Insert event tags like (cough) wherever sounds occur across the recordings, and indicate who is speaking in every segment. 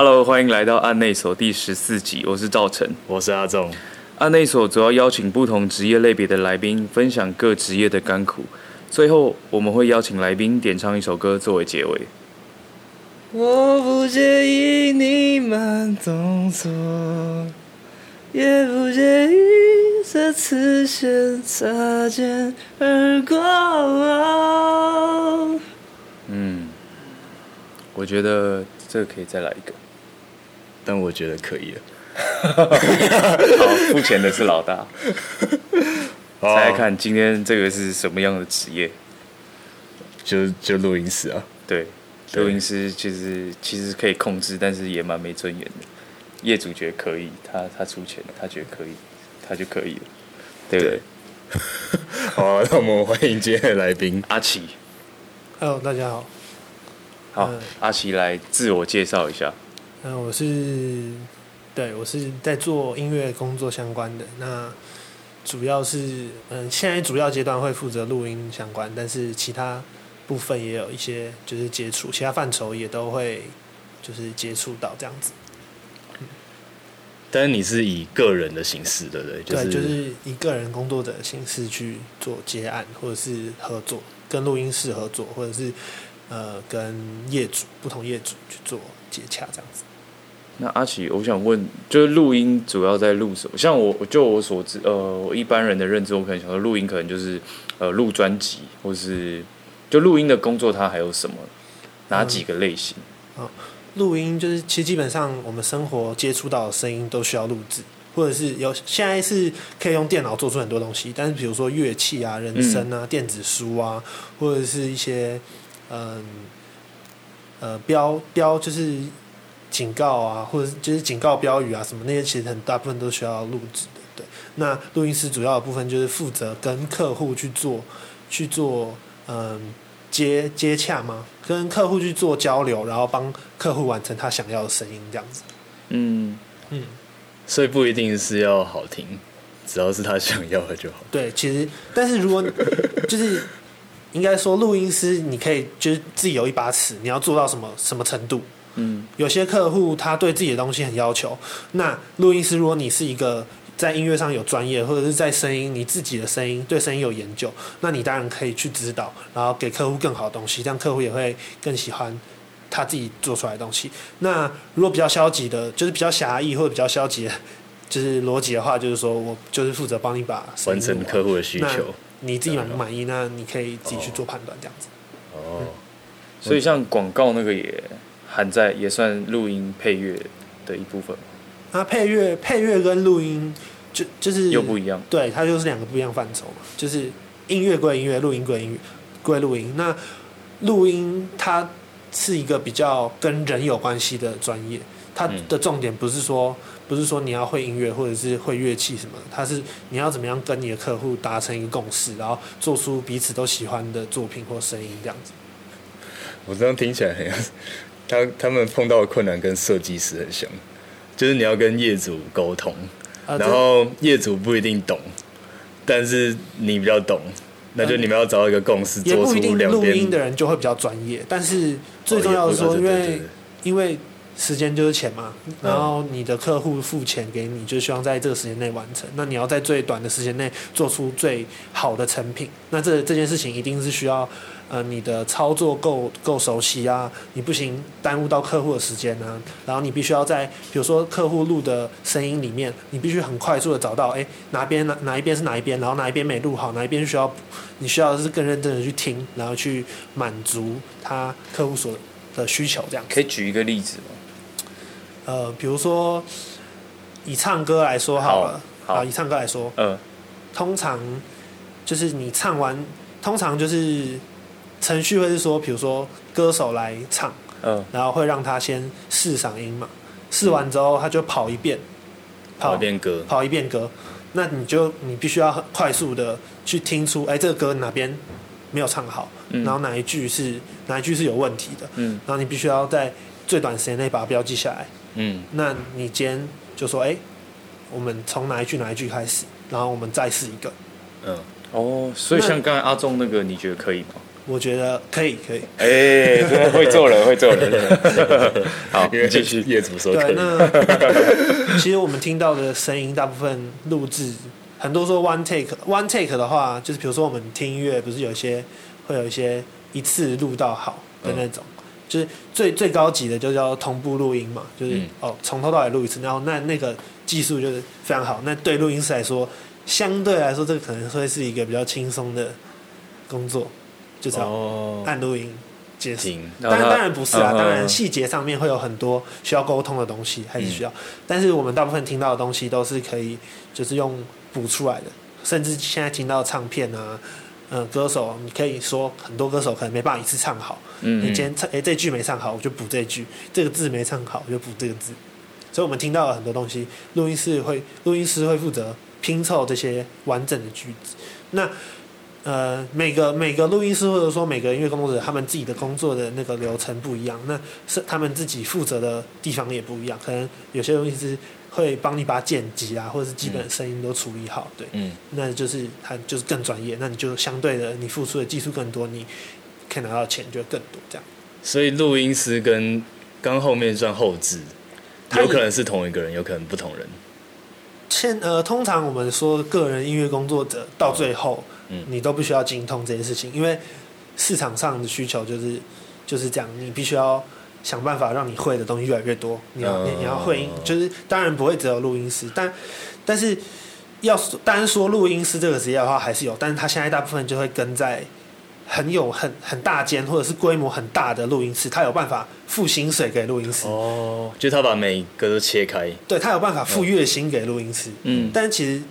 Speaker 1: Hello，欢迎来到案内所第十四集，我是赵晨。
Speaker 2: 我是阿仲，
Speaker 1: 案内所主要邀请不同职业类别的来宾，分享各职业的甘苦。最后，我们会邀请来宾点唱一首歌作为结尾。
Speaker 3: 我不介意你慢动作，也不介意这次先擦肩而过。
Speaker 1: 嗯，我觉得这个可以再来一个。
Speaker 2: 但我觉得可以了。(laughs)
Speaker 1: 好，付钱的是老大。(laughs)
Speaker 2: 好
Speaker 1: 猜猜看，今天这个是什么样的职业？
Speaker 2: 就就录音师啊，
Speaker 1: 对，录音师其实其实可以控制，但是也蛮没尊严的。业主觉得可以，他他出钱，他觉得可以，他就可以了，对不对？(laughs)
Speaker 2: 好，那我们欢迎今天的来宾。
Speaker 1: 阿奇
Speaker 3: ，Hello，大家好，
Speaker 1: 好，
Speaker 3: 嗯
Speaker 1: 阿奇来自我介绍一下。
Speaker 3: 嗯、我是对我是在做音乐工作相关的，那主要是嗯，现在主要阶段会负责录音相关，但是其他部分也有一些就是接触，其他范畴也都会就是接触到这样子。
Speaker 2: 但是你是以个人的形式，对不对？
Speaker 3: 对，就是以个人工作者的形式去做接案，或者是合作，跟录音室合作，或者是呃跟业主不同业主去做接洽这样子。
Speaker 1: 那阿奇，我想问，就是录音主要在录什么？像我，就我所知，呃，我一般人的认知，我可能想说录音可能就是呃录专辑，或是就录音的工作，它还有什么？哪几个类型？
Speaker 3: 录音就是其实基本上我们生活接触到的声音都需要录制，或者是有现在是可以用电脑做出很多东西，但是比如说乐器啊、人声啊、电子书啊，或者是一些嗯呃标标就是警告啊，或者就是警告标语啊什么那些，其实很大部分都需要录制的。对，那录音师主要的部分就是负责跟客户去做去做嗯。接接洽吗？跟客户去做交流，然后帮客户完成他想要的声音，这样子。
Speaker 1: 嗯，
Speaker 3: 嗯，
Speaker 2: 所以不一定是要好听，只要是他想要的就好。
Speaker 3: 对，其实，但是如果就是应该说，录音师你可以就是自己有一把尺，你要做到什么什么程度？
Speaker 1: 嗯，
Speaker 3: 有些客户他对自己的东西很要求，那录音师如果你是一个在音乐上有专业，或者是在声音你自己的声音对声音有研究，那你当然可以去指导，然后给客户更好的东西，这样客户也会更喜欢他自己做出来的东西。那如果比较消极的，就是比较狭义或者比较消极的，就是逻辑的话，就是说我就是负责帮你把
Speaker 2: 完成客户的需求。
Speaker 3: 你自己满不满意？那你可以自己去做判断，这样子。
Speaker 2: 哦，
Speaker 1: 所以像广告那个也含在，也算录音配乐的一部分吗，
Speaker 3: 那配乐配乐跟录音就就是
Speaker 1: 又不一样。
Speaker 3: 对，它就是两个不一样范畴嘛，就是音乐归音乐，录音归音乐归录音。那录音它是一个比较跟人有关系的专业，它
Speaker 2: 嗯
Speaker 3: 的重点不是说不是说你要会音乐或者是会乐器什么的，它是你要怎么样跟你的客户达成一个共识，然后做出彼此都喜欢的作品或声音这样子。
Speaker 2: 我这样听起来很像，他他们碰到的困难跟设计师很像，就是你要跟业主沟通，
Speaker 3: 啊，
Speaker 2: 然后业主不一定懂，但是你比较懂，那就你们要找到一个共识，做出
Speaker 3: 录音的人就会比较专业，但是最重要的是说，因为因为时间就是钱嘛，然后你的客户付钱给你，就希望在这个时间内完成。那你要在最短的时间内做出最好的成品，那这这件事情一定是需要呃你的操作够够熟悉啊，你不行耽误到客户的时间啊，然后你必须要在比如说客户录的声音里面，你必须很快速的找到哎哪边哪哪一边是哪一边，然后哪一边没录好，哪一边需要你需要的是更认真的去听，然后去满足他客户所的需求这样。
Speaker 1: 可以举一个例子吗？
Speaker 3: 呃，比如说以唱歌来说好了，
Speaker 1: 好好
Speaker 3: 以唱歌来说，
Speaker 1: 嗯
Speaker 3: 通常就是你唱完，通常就是程序会是说，比如说歌手来唱，
Speaker 1: 嗯，
Speaker 3: 然后会让他先试嗓音嘛，试完之后他就跑一遍，
Speaker 2: 跑一遍歌，
Speaker 3: 跑一遍歌，那你就你必须要很快速的去听出，哎，这个歌哪边没有唱好，
Speaker 1: 嗯。
Speaker 3: 然后哪一句是哪一句是有问题的，
Speaker 1: 嗯。
Speaker 3: 然后你必须要在最短时间内把它标记下来。
Speaker 2: 嗯，
Speaker 3: 那你今天就说，哎、我们从哪一句哪一句开始，然后我们再试一个。
Speaker 2: 嗯，
Speaker 1: 哦，所以像刚才阿忠那个，你觉得可以吗？
Speaker 3: 我觉得可以，可以。
Speaker 1: 哎、真的会做人，会做人。(laughs) 好，
Speaker 2: 因为
Speaker 1: 继续。
Speaker 2: 业主说可
Speaker 3: 对，
Speaker 2: 以，
Speaker 3: 那其实我们听到的声音，大部分录制很多说 one take，one take 的话，就是比如说我们听音乐，不是有一些会有一些一次录到好的那种，就是最最高级的就叫同步录音嘛，就是、
Speaker 2: 嗯
Speaker 3: 哦从头到尾录一次，然后那那个技术就是非常好。那对录音师来说，相对来说这个可能会是一个比较轻松的工作，就只要
Speaker 2: 哦，
Speaker 3: 按录音结束。
Speaker 2: 停，
Speaker 3: 当然当然不是啊，
Speaker 1: 嗯
Speaker 3: 当然细节上面会有很多需要沟通的东西，还是需要。但是我们大部分听到的东西都是可以，就是用补出来的，甚至现在听到唱片啊，嗯，歌手你可以说很多歌手可能没办法一次唱好，
Speaker 1: 嗯
Speaker 3: 你今天唱哎这句没唱好，我就补这句；这个字没唱好，我就补这个字。所以我们听到了很多东西，录音室会录音师会负责拼凑这些完整的句子。那呃，每个每个录音师或者说每个音乐工作者，他们自己的工作的那个流程不一样，那是他们自己负责的地方也不一样。可能有些东西是会帮你把剪辑啊，或者是基本的声音都处理好，对，
Speaker 2: 嗯，
Speaker 3: 那就是他就是更专业，那你就相对的你付出的技术更多，你可以拿到钱就更多这样。
Speaker 2: 所以录音师跟刚后面算后置，有可能是同一个人，有可能不同人。
Speaker 3: 现呃，通常我们说个人音乐工作者到最后，
Speaker 2: 嗯。
Speaker 3: 你都不需要精通这件事情，因为市场上的需求就是就是这样，你必须要想办法让你会的东西越来越多。你要、你
Speaker 2: 嗯。
Speaker 3: 你要会音，就是当然不会只有录音师，但但是要单说录音师这个职业的话，还是有，但是他现在大部分就会跟在很有很很大间或者是规模很大的录音室，他有办法付薪水给录音师，
Speaker 2: 哦，就他把每个都切开，
Speaker 3: 对他有办法付月薪给录音师。
Speaker 1: 嗯，
Speaker 3: 但其实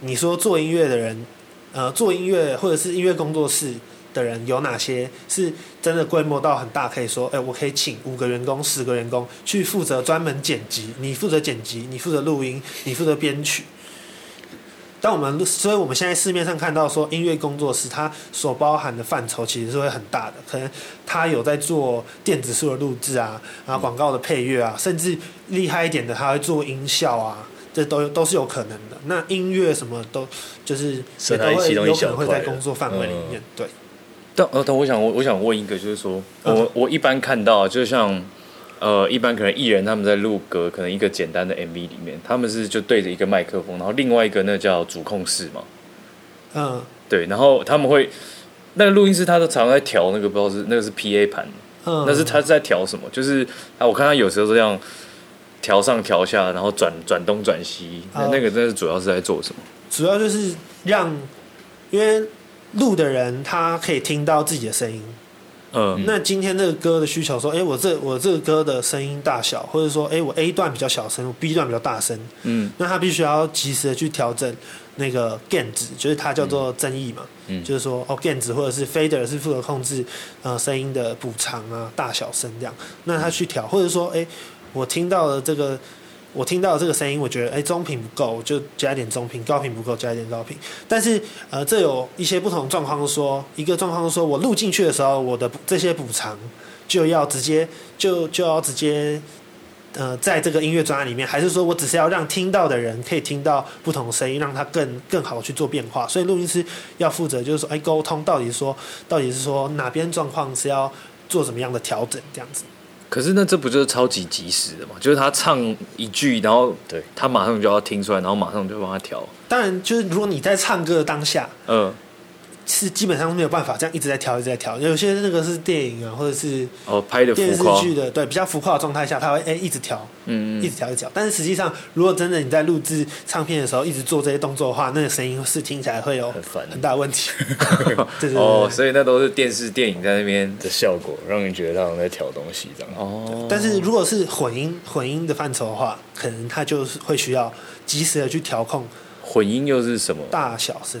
Speaker 3: 你说做音乐的人，呃，做音乐或者是音乐工作室的人有哪些是真的规模到很大，可以说，哎、我可以请五个员工、十个员工去负责专门剪辑，你负责剪辑，你负责录音，你负责编曲。但我们，所以我们现在市面上看到说，音乐工作室它所包含的范畴其实是会很大的，可能它有在做电子书的录制啊，然后广告的配乐啊，甚至厉害一点的，它会做音效啊，这都都是有可能的。那音乐什么都就是
Speaker 2: 是
Speaker 3: 也都会
Speaker 2: 它其中一
Speaker 3: 有可能会在工作范围里面，对。
Speaker 1: 但呃，但我想我我想问一个，就是说
Speaker 3: 嗯
Speaker 1: 我我一般看到，就像呃，一般可能艺人他们在录歌，可能一个简单的 MV 里面，他们是就对着一个麦克风，然后另外一个那叫主控室嘛，
Speaker 3: 嗯
Speaker 1: 对，然后他们会那个录音师他都常常在调那个不知道是那个是 PA 盘，
Speaker 3: 嗯，
Speaker 1: 那是他在调什么？就是啊，我看他有时候这样调上调下，然后转转东转西，那
Speaker 3: 哦
Speaker 1: 那个真是主要是在做什么？
Speaker 3: 主要就是让，因为录的人他可以听到自己的声音。
Speaker 1: 嗯。
Speaker 3: 那今天这个歌的需求说，哎、我这我这个歌的声音大小，或者说，哎、我 A 段比较小声，我 B 段比较大声，
Speaker 1: 嗯。
Speaker 3: 那他必须要及时的去调整那个 gain 值，就是它叫做增益嘛，
Speaker 2: 嗯。
Speaker 3: 就是说哦 gain 值或者是 fader 是负责控制呃声音的补偿啊、大小声这样，那他去调，或者说哎、我听到了这个。我听到这个声音，我觉得哎中频不够，我就加一点中频；高频不够，加一点高频。但是呃，这有一些不同状况说，一个状况说我录进去的时候，我的这些补偿就要直接就就要直接呃，在这个音乐专案里面，还是说我只是要让听到的人可以听到不同声音，让它更更好去做变化。所以录音师要负责就是说，哎，沟通到底说到底是说哪边状况是要做什么样的调整，这样子。
Speaker 1: 可是那这不就是超级及时的嘛？就是他唱一句，然后
Speaker 2: 对
Speaker 1: 他马上就要听出来，然后马上就帮他调。
Speaker 3: 当然，就是如果你在唱歌的当下，
Speaker 1: 嗯，
Speaker 3: 是基本上没有办法这样一直在调，一直在调。有些那个是电影啊，或者是
Speaker 1: 哦，拍的
Speaker 3: 电视，剧的，对比较浮夸的状态下，它会哎、一直调，
Speaker 1: 嗯嗯，
Speaker 3: 一直调，一直调。但是实际上，如果真的你在录制唱片的时候一直做这些动作的话，那个声音是听起来会有
Speaker 2: 很
Speaker 3: 很大的问题。(laughs) 对对对
Speaker 1: 哦，所以那都是电视电影在那边。
Speaker 2: 的效果，让你觉得他好像在调东西这样。
Speaker 1: 哦，
Speaker 3: 但是如果是混音混音的范畴的话，可能它就是会需要及时的去调控
Speaker 1: 混音又是什么？
Speaker 3: 大小声。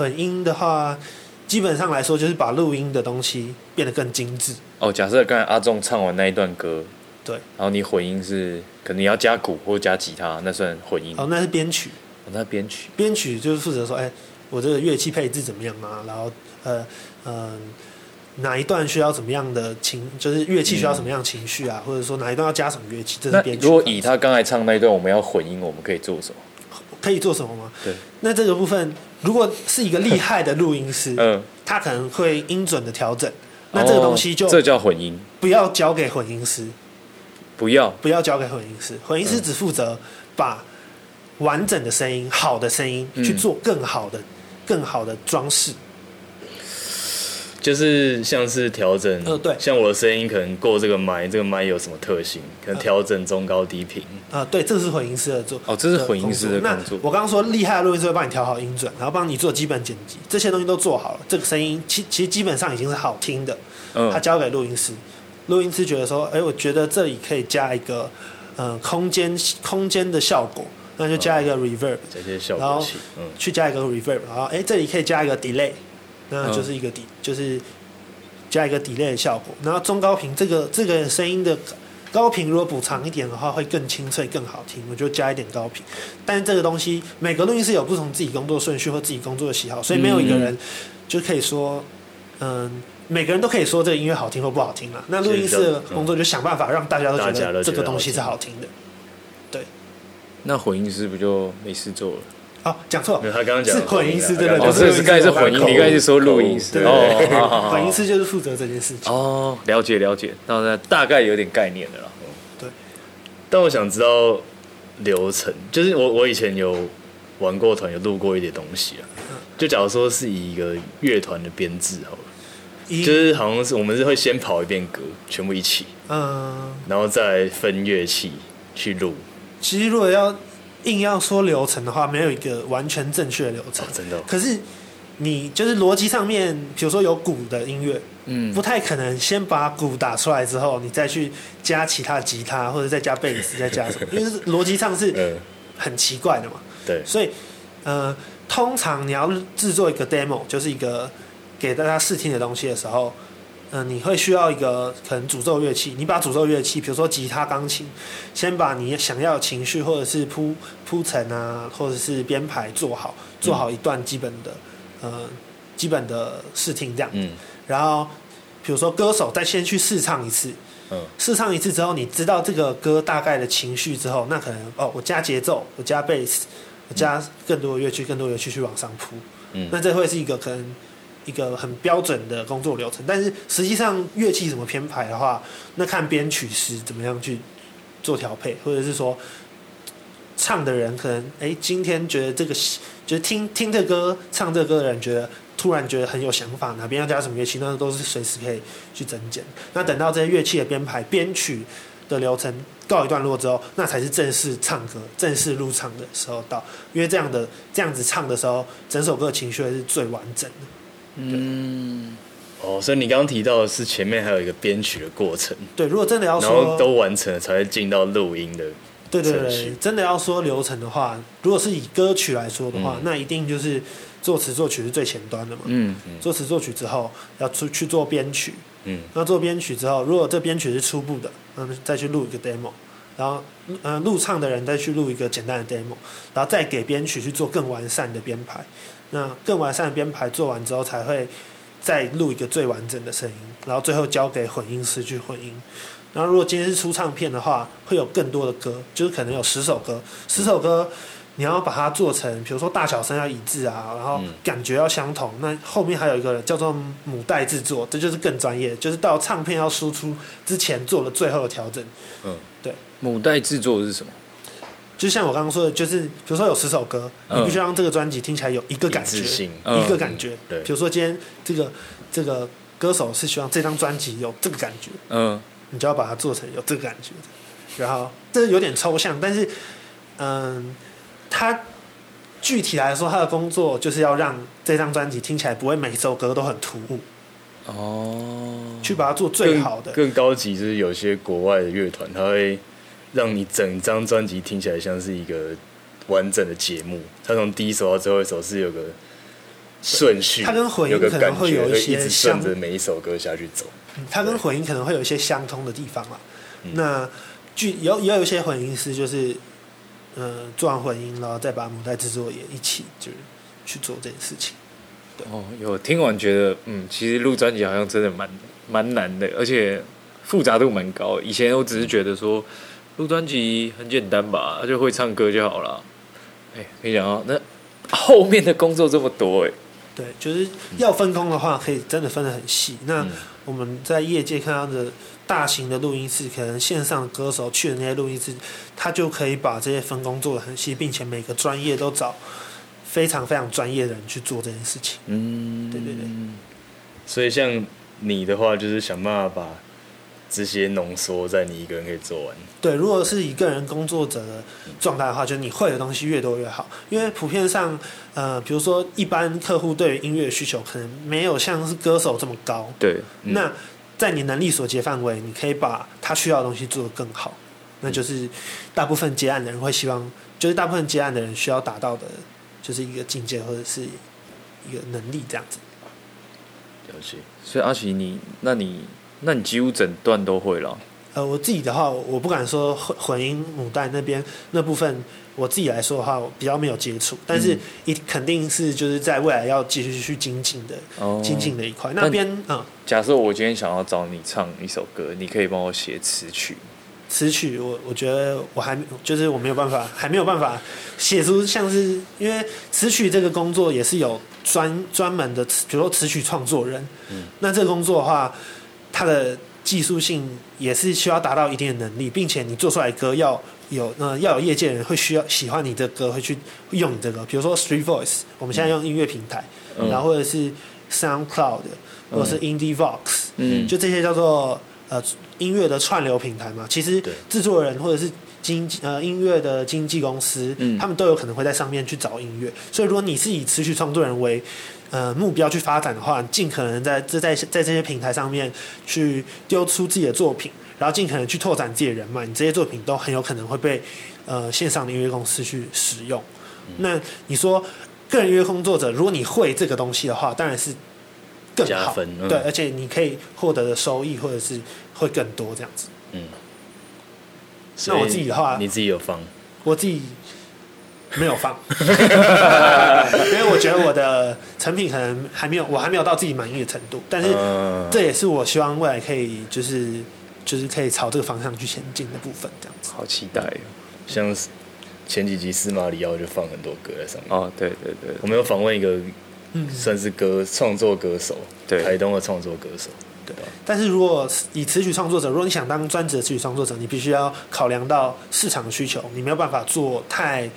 Speaker 3: 混音的话，基本上来说就是把录音的东西变得更精致。
Speaker 1: 哦，假设刚才阿仲唱完那一段歌，
Speaker 3: 对，
Speaker 1: 然后你混音是可能你要加鼓或加吉他，那算混音。
Speaker 3: 哦，那是编曲，
Speaker 1: 哦那编曲
Speaker 3: 编曲就是负责说，哎，我这个乐器配置怎么样啊？然后呃呃，哪一段需要怎么样的情，就是乐器需要什么样的情绪啊，或者说哪一段要加什么乐器，这是编曲。
Speaker 1: 如果以他刚才唱那一段，我们要混音，我们可以做什么？
Speaker 3: 可以做什么吗？
Speaker 1: 对，
Speaker 3: 那这个部分，如果是一个厉害的录音师，(laughs)
Speaker 1: 嗯，
Speaker 3: 他可能会音准的调整，那这个东西就
Speaker 1: 哦这叫混音，
Speaker 3: 不要交给混音师，
Speaker 1: 不要。
Speaker 3: 不要交给混音师，混音师只负责把完整的声音、好的声音
Speaker 1: 嗯。
Speaker 3: 去做更好的、更好的装饰。
Speaker 2: 就是像是调整，
Speaker 3: 呃对
Speaker 2: 像我的声音可能过这个麦，这个麦有什么特性，可能调整中高低频。
Speaker 3: 啊、对，这是混音师的做。
Speaker 1: 哦这是混音师的
Speaker 3: 那
Speaker 1: 工作
Speaker 3: 我刚刚说厉害的录音师会帮你调好音准，然后帮你做基本剪辑，这些东西都做好了，这个声音其其实基本上已经是好听的。他
Speaker 1: 嗯
Speaker 3: 交给录音师，录音师觉得说，哎、我觉得这里可以加一个呃空间空间的效果，那就加一个 reverb，、
Speaker 2: 这些效
Speaker 3: 然后
Speaker 2: 果
Speaker 3: 去加一个 reverb，然后哎、这里可以加一个 delay，那就是一个底就是加一个 delay 的效果，然后中高频这个这个声音的高频如果补偿一点的话，会更清脆更好听，我就加一点高频。但是这个东西每个录音师有不同自己工作顺序或自己工作的喜好，所以没有一个人就可以说，嗯。每个人都可以说这个音乐好听或不好听了。那录音室的工作就想办法让大家都觉
Speaker 2: 得
Speaker 3: 得这个东西是
Speaker 2: 好
Speaker 3: 好听的。
Speaker 1: 对那混音师不就没事做了？
Speaker 3: 哦，讲错。
Speaker 2: 没，有他刚刚讲
Speaker 3: 是混音师对对？
Speaker 1: 哦，
Speaker 3: 对
Speaker 1: 这是刚才是混音，你刚才是说录音师。
Speaker 3: 对
Speaker 1: 哦，
Speaker 3: 混音师就是负责这件事情。
Speaker 1: 哦，了解了解，那那大概有点概念的了。
Speaker 2: 但我想知道流程，就是我我以前有玩过团，有录过一点东西啊。就假如说是以一个乐团的编制好了，就是好像是我们是会先跑一遍歌，全部一起，
Speaker 3: 嗯，
Speaker 2: 然后再分乐器去录。
Speaker 3: 其实如果要硬要说流程的话，没有一个完全正确的流程
Speaker 2: 哦。真的哦
Speaker 3: 可是你就是逻辑上面，比如说有鼓的音乐，
Speaker 1: 嗯
Speaker 3: 不太可能先把鼓打出来之后，你再去加其他吉他或者再加贝斯，再加什么，(laughs) 因为是逻辑上是
Speaker 2: 嗯，
Speaker 3: 很奇怪的嘛。
Speaker 2: 对，
Speaker 3: 所以，呃，通常你要制作一个 demo，就是一个给大家试听的东西的时候，嗯、你会需要一个可能主奏乐器。你把主奏乐器，比如说吉他、钢琴，先把你想要的情绪或者是铺铺陈啊，或者是编排做好，做好一段基本的、呃基本的试听这样。
Speaker 2: 嗯
Speaker 3: 然后，比如说歌手再先去试唱一次，
Speaker 2: 嗯
Speaker 3: 试唱一次之后，你知道这个歌大概的情绪之后，那可能哦，我加节奏，我加贝斯，我加更多的乐器，更多的乐器去往上铺。
Speaker 2: 嗯
Speaker 3: 那这会是一个可能一个很标准的工作流程。但是实际上乐器怎么编排的话，那看编曲师怎么样去做调配，或者是说唱的人可能哎今天觉得这个就是听听这歌唱这歌的人觉得。突然觉得很有想法，哪边要加什么乐器，那都是随时可以去增减。那等到这些乐器的编排、编曲的流程告一段落之后，那才是正式唱歌、正式入场的时候到。因为这样的这样子唱的时候，整首歌的情绪是最完整的。
Speaker 1: 嗯，
Speaker 2: 哦，所以你刚刚提到的是前面还有一个编曲的过程，
Speaker 3: 对，如果真的要
Speaker 2: 然后
Speaker 3: 说，
Speaker 2: 都完成了才会进到录音的。
Speaker 3: 对对对
Speaker 2: 程，
Speaker 3: 真的要说流程的话，如果是以歌曲来说的话，
Speaker 2: 嗯
Speaker 3: 那一定就是作词作曲是最前端的嘛。
Speaker 1: 嗯嗯
Speaker 3: 作词作曲之后，要出去做编曲，
Speaker 2: 嗯
Speaker 3: 那做编曲之后，如果这编曲是初步的，那么再去录一个 demo，然后呃录唱的人再去录一个简单的 demo，然后再给编曲去做更完善的编排。那更完善的编排做完之后，才会再录一个最完整的声音，然后最后交给混音师去混音。然后如果今天是出唱片的话，会有更多的歌，就是可能有十首歌，十首歌。你要把它做成，比如说大小声要一致啊，然后
Speaker 2: 嗯
Speaker 3: 感觉要相同。那后面还有一个叫做母带制作，这就是更专业，就是到唱片要输出之前做了最后的调整。
Speaker 2: 嗯，对
Speaker 1: 母带制作是什么？
Speaker 3: 就像我刚刚说的，就是比如说有十首歌，
Speaker 1: 嗯
Speaker 3: 你必须让这个专辑听起来有一个感觉，
Speaker 2: 一
Speaker 3: 个感觉。
Speaker 2: 对
Speaker 3: 比如说今天这个这个歌手是希望这张专辑有这个感觉，
Speaker 1: 嗯
Speaker 3: 你就要把它做成有这个感觉的。然后这有点抽象，但是嗯，他具体来说，他的工作就是要让这张专辑听起来不会每首歌都很突兀，
Speaker 1: 哦，
Speaker 3: 去把它做最好的。
Speaker 2: 更更高级就是有些国外的乐团，他会让你整张专辑听起来像是一个完整的节目。它从第一首到最后一首是有个顺序，
Speaker 3: 它跟混音
Speaker 2: 有个
Speaker 3: 可能
Speaker 2: 感觉，
Speaker 3: 会有一些
Speaker 2: 一直顺
Speaker 3: 像
Speaker 2: 着每一首歌下去走。
Speaker 3: 嗯它跟混音可能会有一些相通的地方嘛。
Speaker 2: 嗯
Speaker 3: 那具有也有一些混音师就是，呃，做完混音，然后再把母带制作也一起就是去做这件事情。
Speaker 1: 哦，有听完觉得，嗯，其实录专辑好像真的蛮蛮难的，而且复杂度蛮高。以前我只是觉得说录专辑很简单吧，就会唱歌就好了。哎、没想到那后面的工作这么多哎、
Speaker 3: 对，就是要分工的话，可以真的分得很细。那
Speaker 2: 嗯
Speaker 3: 我们在业界看到的大型的录音室，可能线上歌手去的那些录音室，他就可以把这些分工做得很细，并且每个专业都找非常非常专业的人去做这件事情。
Speaker 1: 嗯，
Speaker 3: 对对对
Speaker 2: 所以像你的话，就是想办法把这些浓缩在你一个人可以做完。
Speaker 3: 对，如果是一个人工作者的状态的话，就是你会的东西越多越好，因为普遍上，呃，比如说一般客户对于音乐的需求可能没有像是歌手这么高，
Speaker 1: 对，
Speaker 2: 嗯
Speaker 3: 那在你能力所及范围，你可以把他需要的东西做得更好，那就是大部分接案的人会希望，就是大部分接案的人需要达到的，就是一个境界或者是一个能力这样子。
Speaker 2: 了解。
Speaker 1: 所以阿奇你，那你那你几乎整段都会了。
Speaker 3: 呃，我自己的话，我不敢说混混音母带那边那部分，我自己来说的话，我比较没有接触，但是一肯定是就是在未来要继续去精进的、
Speaker 1: 哦
Speaker 3: 精进的一块。
Speaker 1: 那
Speaker 3: 那边嗯，
Speaker 1: 假设我今天想要找你唱一首歌，你可以帮我写词曲。
Speaker 3: 词曲我我觉得我还就是我没有办法，还没有办法写出像是因为词曲这个工作也是有专专门的词，比如说词曲创作人。
Speaker 2: 嗯
Speaker 3: 那这个工作的话，它的技术性也是需要达到一定的能力，并且你做出来的歌要有呃要有业界人会需要喜欢你的歌，会去用你这个，比如说 Street Voice，我们现在用音乐平台，
Speaker 1: 嗯。
Speaker 3: 然后或者是 SoundCloud，或者是 Indie Vox，
Speaker 1: 嗯。
Speaker 3: 就这些叫做呃音乐的串流平台嘛。其实
Speaker 2: 对。
Speaker 3: 制作人或者是经呃音乐的经纪公司，
Speaker 1: 嗯。
Speaker 3: 他们都有可能会在上面去找音乐。所以如果你是以词曲创作人为呃目标去发展的话，尽可能在这在在这些平台上面去丢出自己的作品，然后尽可能去拓展自己的人脉。你这些作品都很有可能会被呃线上的音乐公司去使用。那你说个人音乐工作者，如果你会这个东西的话，当然是更好，
Speaker 2: 加分嗯
Speaker 3: 对，而且你可以获得的收益或者是会更多这样子。
Speaker 2: 嗯。
Speaker 3: 那我自己的话
Speaker 2: 你自己有放？
Speaker 3: 我自己没有放，(laughs) 因为我觉得我的成品可能还没有，我还没有到自己满意的程度。但是
Speaker 2: 嗯
Speaker 3: 这也是我希望未来可以就是就是可以朝这个方向去前进的部分，这样子。
Speaker 1: 好期待哦！
Speaker 2: 像是前几集司马里奥就放很多歌在上面。
Speaker 1: 哦，对对对
Speaker 2: 我们有访问一个
Speaker 3: 嗯，
Speaker 2: 算是歌创作歌手，
Speaker 1: 对
Speaker 2: 台东的创作歌手。
Speaker 3: 对。但是如果以词曲创作者，如果你想当专职的词曲创作者，你必须要考量到市场的需求，你没有办法做太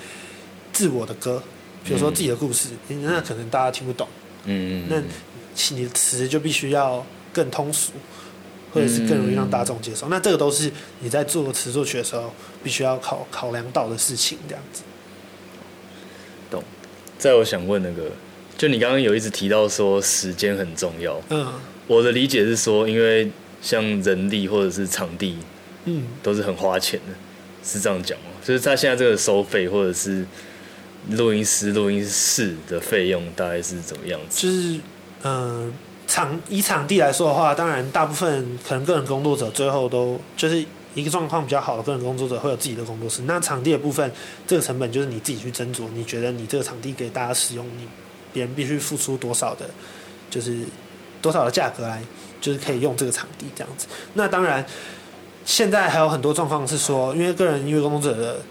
Speaker 3: 自我的歌，比如说自己的故事，那可能大家听不懂。
Speaker 2: 嗯，
Speaker 3: 那你的词就必须要更通俗，或者是更容易让大众接受。那这个都是你在做词作曲的时候必须要考考量到的事情，这样子。
Speaker 2: 懂再我想问那个，就你刚刚有一直提到说时间很重要，
Speaker 3: 嗯
Speaker 2: 我的理解是说，因为像人力或者是场地
Speaker 3: 嗯，
Speaker 2: 都是很花钱的，是这样讲吗？就是他现在这个收费或者是录音师、录音室的费用大概是怎么样子？
Speaker 3: 就是嗯、场以场地来说的话，当然大部分可能个人工作者最后都就是一个状况比较好的个人工作者会有自己的工作室。那场地的部分，这个成本就是你自己去斟酌，你觉得你这个场地给大家使用，你别人必须付出多少的，就是多少的价格来，就是可以用这个场地这样子。那当然，现在还有很多状况是说，因为个人音乐工作者的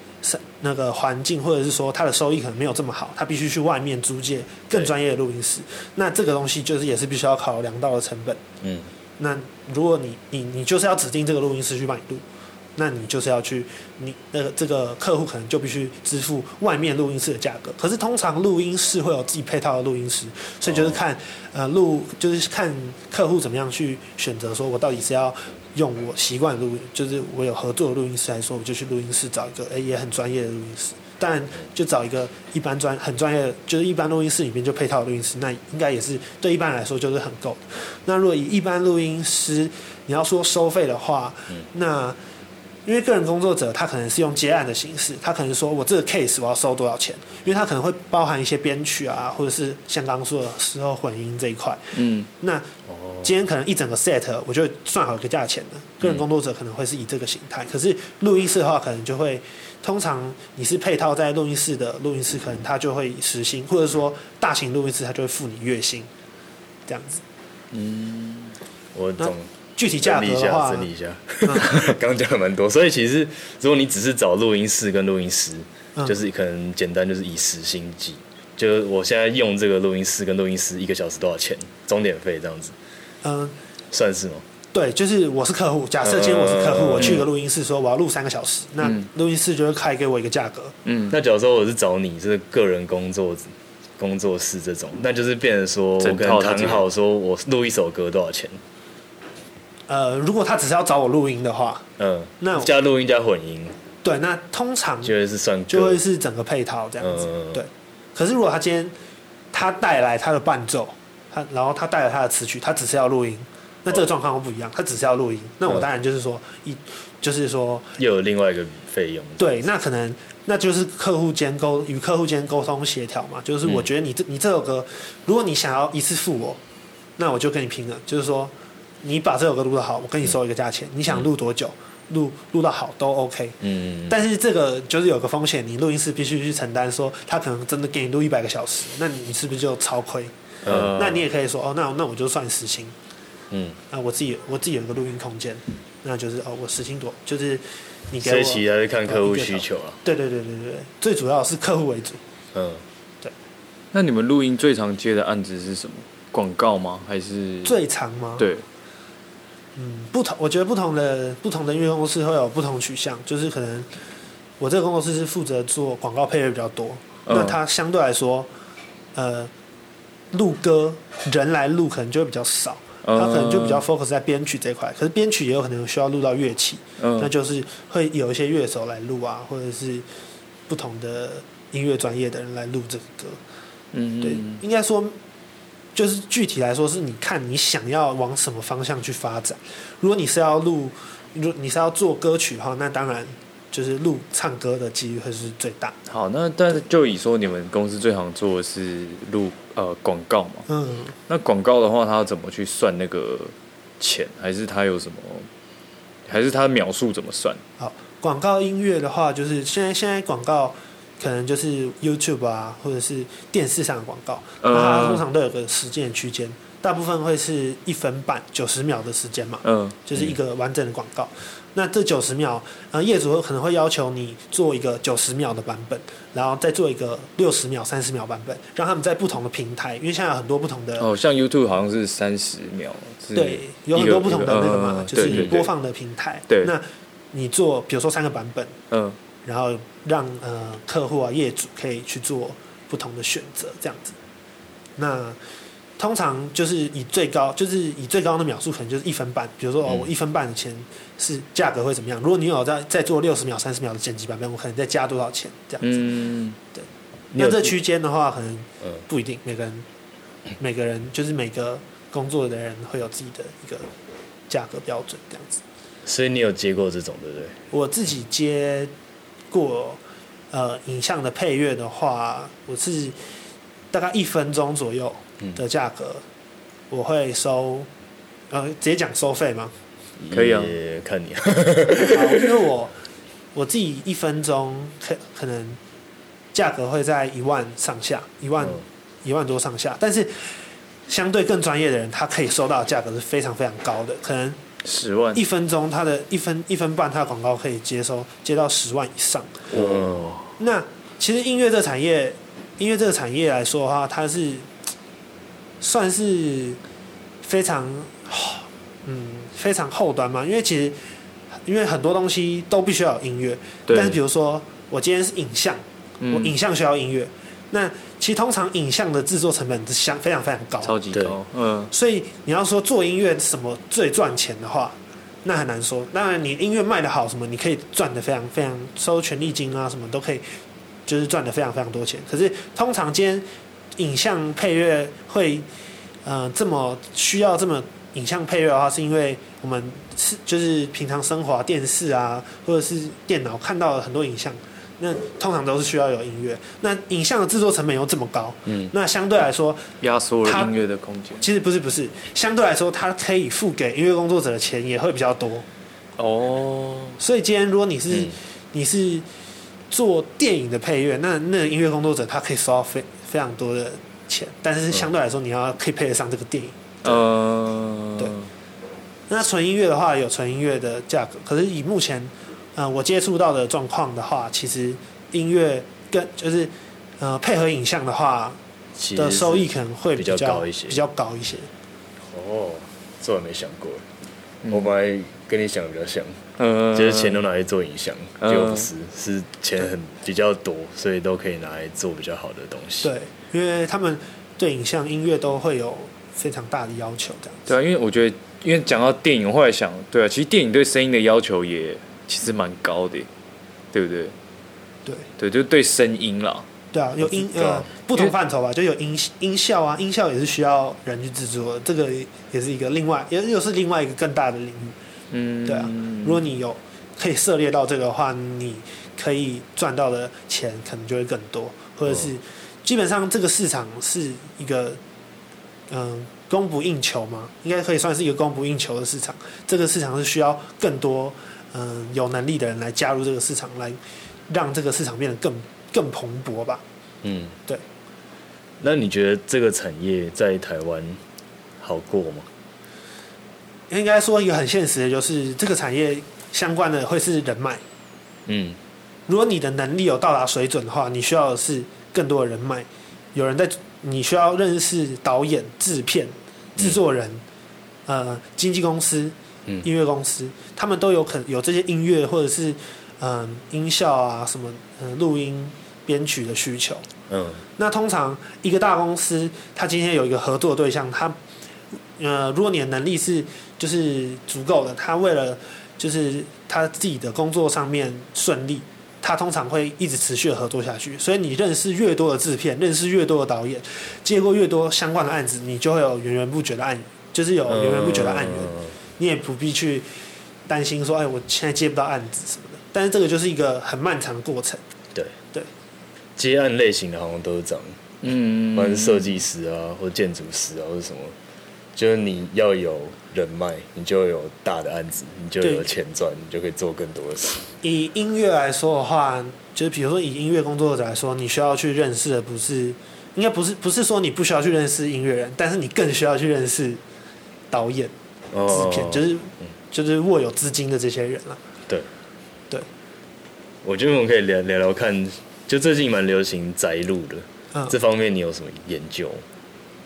Speaker 3: 那个环境，或者是说他的收益可能没有这么好，他必须去外面租借更专业的录音室。那这个东西就是也是必须要考量到的成本。
Speaker 2: 嗯，
Speaker 3: 那如果你你你就是要指定这个录音师去帮你录，那你就是要去你那个这个客户可能就必须支付外面录音室的价格。可是通常录音室会有自己配套的录音师，所以就是看、呃录就是看客户怎么样去选择，说我到底是要用我习惯的录，就是我有合作的录音师来说，我就去录音室找一个哎、也很专业的录音师。当然，就找一个一般专很专业的，就是一般录音室里面就配套的录音师，那应该也是对一般人来说就是很够。那如果以一般录音师，你要说收费的话，那因为个人工作者他可能是用接案的形式，他可能说我这个 case 我要收多少钱，因为他可能会包含一些编曲啊，或者是像刚刚说的时候混音这一块。
Speaker 1: 嗯，
Speaker 3: 那
Speaker 2: 哦，
Speaker 3: 今天可能一整个 set 我就算好一个价钱了，个人工作者可能会是以这个形态，可是录音室的话可能就会，通常你是配套在录音室的录音室，可能他就会以时薪，或者说大型录音室他就会付你月薪，这样子。
Speaker 2: 嗯我懂。
Speaker 3: 具体价
Speaker 2: 整理一下，
Speaker 3: 格的话，
Speaker 2: 整理一下，刚刚讲了蛮多，所以其实如果你只是找录音室跟录音师，
Speaker 3: 嗯
Speaker 2: 就是可能简单就是以时薪计，就是我现在用这个录音室跟录音师一个小时多少钱，钟点费这样子，
Speaker 3: 嗯、
Speaker 2: 算是吗？
Speaker 3: 对，就是我是客户，假设今天我是客户，
Speaker 2: 嗯
Speaker 3: 我去一个录音室说我要录三个小时，那
Speaker 1: 嗯
Speaker 3: 录音室就会开给我一个价格。
Speaker 1: 嗯，
Speaker 2: 那假如说我是找你是个人工作工作室这种，那就是变成说我
Speaker 1: 整
Speaker 2: 跟谈好说我录一首歌多少钱，
Speaker 3: 呃，如果他只是要找我录音的话，
Speaker 2: 嗯，
Speaker 3: 那
Speaker 2: 加录音加混音，
Speaker 3: 对，那通常
Speaker 2: 就会是算
Speaker 3: 就会是整个配套这样子。
Speaker 2: 嗯
Speaker 3: 对，可是如果他今天他带来他的伴奏，他然后他带了他的词曲，他只是要录音，那这个状况会不一样，他只是要录音，那我
Speaker 2: 嗯。
Speaker 3: 当然就是说一就是说
Speaker 2: 又有另外一个费用，
Speaker 3: 对，那可能那就是客户间沟与客户间沟通协调嘛，就是我
Speaker 2: 嗯
Speaker 3: 觉得你这你这首歌，如果你想要一次付我，那我就跟你拼了，就是说你把这首歌录得好，我跟你收一个价钱，你想录多久，录录到好都 OK。
Speaker 2: 嗯，
Speaker 3: 但是这个就是有个风险，你录音师必须去承担，说他可能真的给你录一百个小时，那你是不是就超亏？
Speaker 2: 嗯。
Speaker 3: 那你也可以说哦，那那我就算时薪，
Speaker 2: 嗯，
Speaker 3: 那我自己我自己有一个录音空间，那就是哦，我时薪多，就是你给我
Speaker 2: 所以，其实还是看客户需求啊，
Speaker 3: 对对对对对，最主要是客户为主。
Speaker 2: 嗯，对。
Speaker 1: 那你们录音最常接的案子是什么？广告吗？还是？
Speaker 3: 最长吗？，
Speaker 1: 对，
Speaker 3: 嗯，不同，我觉得不同的不同的音乐公司会有不同取向，就是可能我这个工作室是负责做广告配乐比较多，
Speaker 1: 嗯。
Speaker 3: 那它相对来说，呃，录歌人来录可能就会比较少，他可能就比较 focus 在编曲这一块，可是编曲也有可能需要录到乐器，那
Speaker 1: 嗯
Speaker 3: 就是会有一些乐手来录啊，或者是不同的音乐专业的人来录这个歌。
Speaker 1: 嗯
Speaker 3: 对，应该说，就是具体来说，是你看你想要往什么方向去发展。如果你是要录，如果你是要做歌曲的话，那当然就是录唱歌的几率会是最大。
Speaker 1: 好，那但是就以说你们公司最常做的是录呃广告嘛？
Speaker 3: 嗯，
Speaker 1: 那广告的话，他要怎么去算那个钱？还是他有什么？还是他秒数怎么算？
Speaker 3: 好，广告音乐的话，就是现在现在广告可能就是 YouTube 啊，或者是电视上的广告，它通常都有个时间区间，大部分会是一分半九十秒的时间嘛。
Speaker 1: 嗯
Speaker 3: 就是一个完整的广告。那这九十秒，呃，业主可能会要求你做一个九十秒的版本，然后再做一个六十秒、三十秒版本，让他们在不同的平台，因为现在有很多不同的，
Speaker 1: 哦，像 YouTube 好像是三十秒，是
Speaker 3: 对，有很多不同的那个嘛，
Speaker 1: 嗯
Speaker 3: 就是播放的平台。
Speaker 1: 对
Speaker 3: 那你做，比如说三个版本，
Speaker 1: 嗯
Speaker 3: 然后让呃客户啊、业主可以去做不同的选择，这样子。那通常就是以最高，就是以最高的秒数，可能就是一分半。比如说哦，
Speaker 2: 嗯
Speaker 3: 我一分半的钱是价格会怎么样？如果你有在在做六十秒、三十秒的剪辑版本，我可能再加多少钱这样子。
Speaker 1: 嗯对
Speaker 3: 那这区间的话，可能
Speaker 2: 嗯
Speaker 3: 不一定，每个人每个人就是每个工作的人会有自己的一个价格标准这样子。
Speaker 2: 所以你有接过这种对不对？
Speaker 3: 我自己接过呃影像的配乐的话，我是大概一分钟左右的价格，我会收呃直接讲收费吗？
Speaker 1: 可以啊。
Speaker 2: 看你啊，
Speaker 3: 好，因为我我自己一分钟可可能价格会在一万上下，一万
Speaker 2: 嗯。
Speaker 3: 一万多上下，但是相对更专业的人，他可以收到的价格是非常非常高的，可能
Speaker 1: 十万。
Speaker 3: 一分钟他的一分一分半，他的广告可以接收接到十万以上。
Speaker 2: 哦，
Speaker 3: 那其实音乐这个产业，音乐这个产业来说的话，它是算是非常嗯非常后端嘛，因为其实因为很多东西都必须要有音乐，但是比如说我今天是影像，我
Speaker 1: 嗯
Speaker 3: 影像需要音乐，那其实通常影像的制作成本是相非常非常高，
Speaker 2: 对
Speaker 1: 超级高，嗯。
Speaker 3: 所以你要说做音乐什么最赚钱的话，那很难说。当然，你音乐卖的好，什么你可以赚的非常非常收权利金啊，什么都可以，就是赚的非常非常多钱。可是通常今天影像配乐会呃这么需要这么影像配乐的话，是因为我们是就是平常生活、啊、电视啊，或者是电脑看到了很多影像。那通常都是需要有音乐，那影像的制作成本又这么高，
Speaker 2: 嗯，
Speaker 3: 那相对来说，
Speaker 1: 压缩了音乐的空间。
Speaker 3: 其实不是不是，相对来说，它可以付给音乐工作者的钱也会比较多。
Speaker 1: 哦，
Speaker 3: 所以今天如果你是、
Speaker 2: 嗯
Speaker 3: 你是做电影的配乐，那那个音乐工作者他可以收到非非常多的钱，但是相对来说你要可以配得上这个电影。
Speaker 1: 呃，
Speaker 3: 对那纯音乐的话有纯音乐的价格，可是以目前呃我接触到的状况的话，其实音乐跟就是呃配合影像的话的收益可能会
Speaker 2: 比
Speaker 3: 较
Speaker 2: 较高一些
Speaker 3: 比较高一些。
Speaker 2: 哦，这我没想过。
Speaker 1: 嗯
Speaker 2: 我本来跟你想的比较像，
Speaker 1: 呃，
Speaker 2: 就是钱都拿来做影像，
Speaker 1: 嗯
Speaker 2: 结果不是，是钱很比较多，所以都可以拿来做比较好的东西。
Speaker 3: 对，因为他们对影像、音乐都会有非常大的要求，这样子。
Speaker 1: 对啊，因为我觉得，因为讲到电影，我后来想，对啊，其实电影对声音的要求也其实蛮高的，对不对？
Speaker 3: 对
Speaker 1: 对，就对声音啦。
Speaker 3: 对啊，有音呃不同范畴吧，就有音音效啊，音效也是需要人去制作的，这个也是一个另外，也又是另外一个更大的领域。
Speaker 1: 嗯，
Speaker 3: 对啊，如果你有可以涉猎到这个的话，你可以赚到的钱可能就会更多，或者是基本上这个市场是一个嗯、供不应求嘛，应该可以算是一个供不应求的市场。这个市场是需要更多嗯、有能力的人来加入这个市场，来让这个市场变得更更蓬勃吧。
Speaker 2: 嗯，
Speaker 3: 对。
Speaker 2: 那你觉得这个产业在台湾好过吗？
Speaker 3: 应该说一个很现实的就是这个产业相关的会是人脉。
Speaker 2: 嗯，
Speaker 3: 如果你的能力有到达水准的话，你需要的是更多的人脉，有人在，你需要认识导演、制片、制作人，呃，经纪公司、
Speaker 2: 嗯。
Speaker 3: 音乐公司，他们都有可有这些音乐或者是嗯、音效啊什么嗯录音编曲的需求。
Speaker 2: 嗯，
Speaker 3: 那通常一个大公司，他今天有一个合作对象，他呃，如果你的能力是就是足够的，他为了就是他自己的工作上面顺利，他通常会一直持续的合作下去。所以你认识越多的制片，认识越多的导演，接过越多相关的案子，你就会有源源不绝的案，就是有源源不绝的案源，
Speaker 2: 嗯
Speaker 3: 你也不必去担心说，哎，我现在接不到案子什么的。但是这个就是一个很漫长的过程。
Speaker 2: 对
Speaker 3: 对，
Speaker 2: 接案类型的好像都是这样，
Speaker 1: 嗯，
Speaker 2: 不管是设计师啊，或建筑师啊，或者什么，就是你要有人脉，你就有大的案子，你就有钱赚，你就可以做更多的事。
Speaker 3: 以音乐来说的话，就是比如说以音乐工作者来说，你需要去认识的不是，应该不是不是说你不需要去认识音乐人，但是你更需要去认识导演、制
Speaker 2: 哦
Speaker 3: 片，就是就是握有资金的这些人了。
Speaker 2: 对对我觉得我们可以聊聊聊看，就最近蛮流行宅录的，
Speaker 3: 嗯，
Speaker 2: 这方面你有什么研究？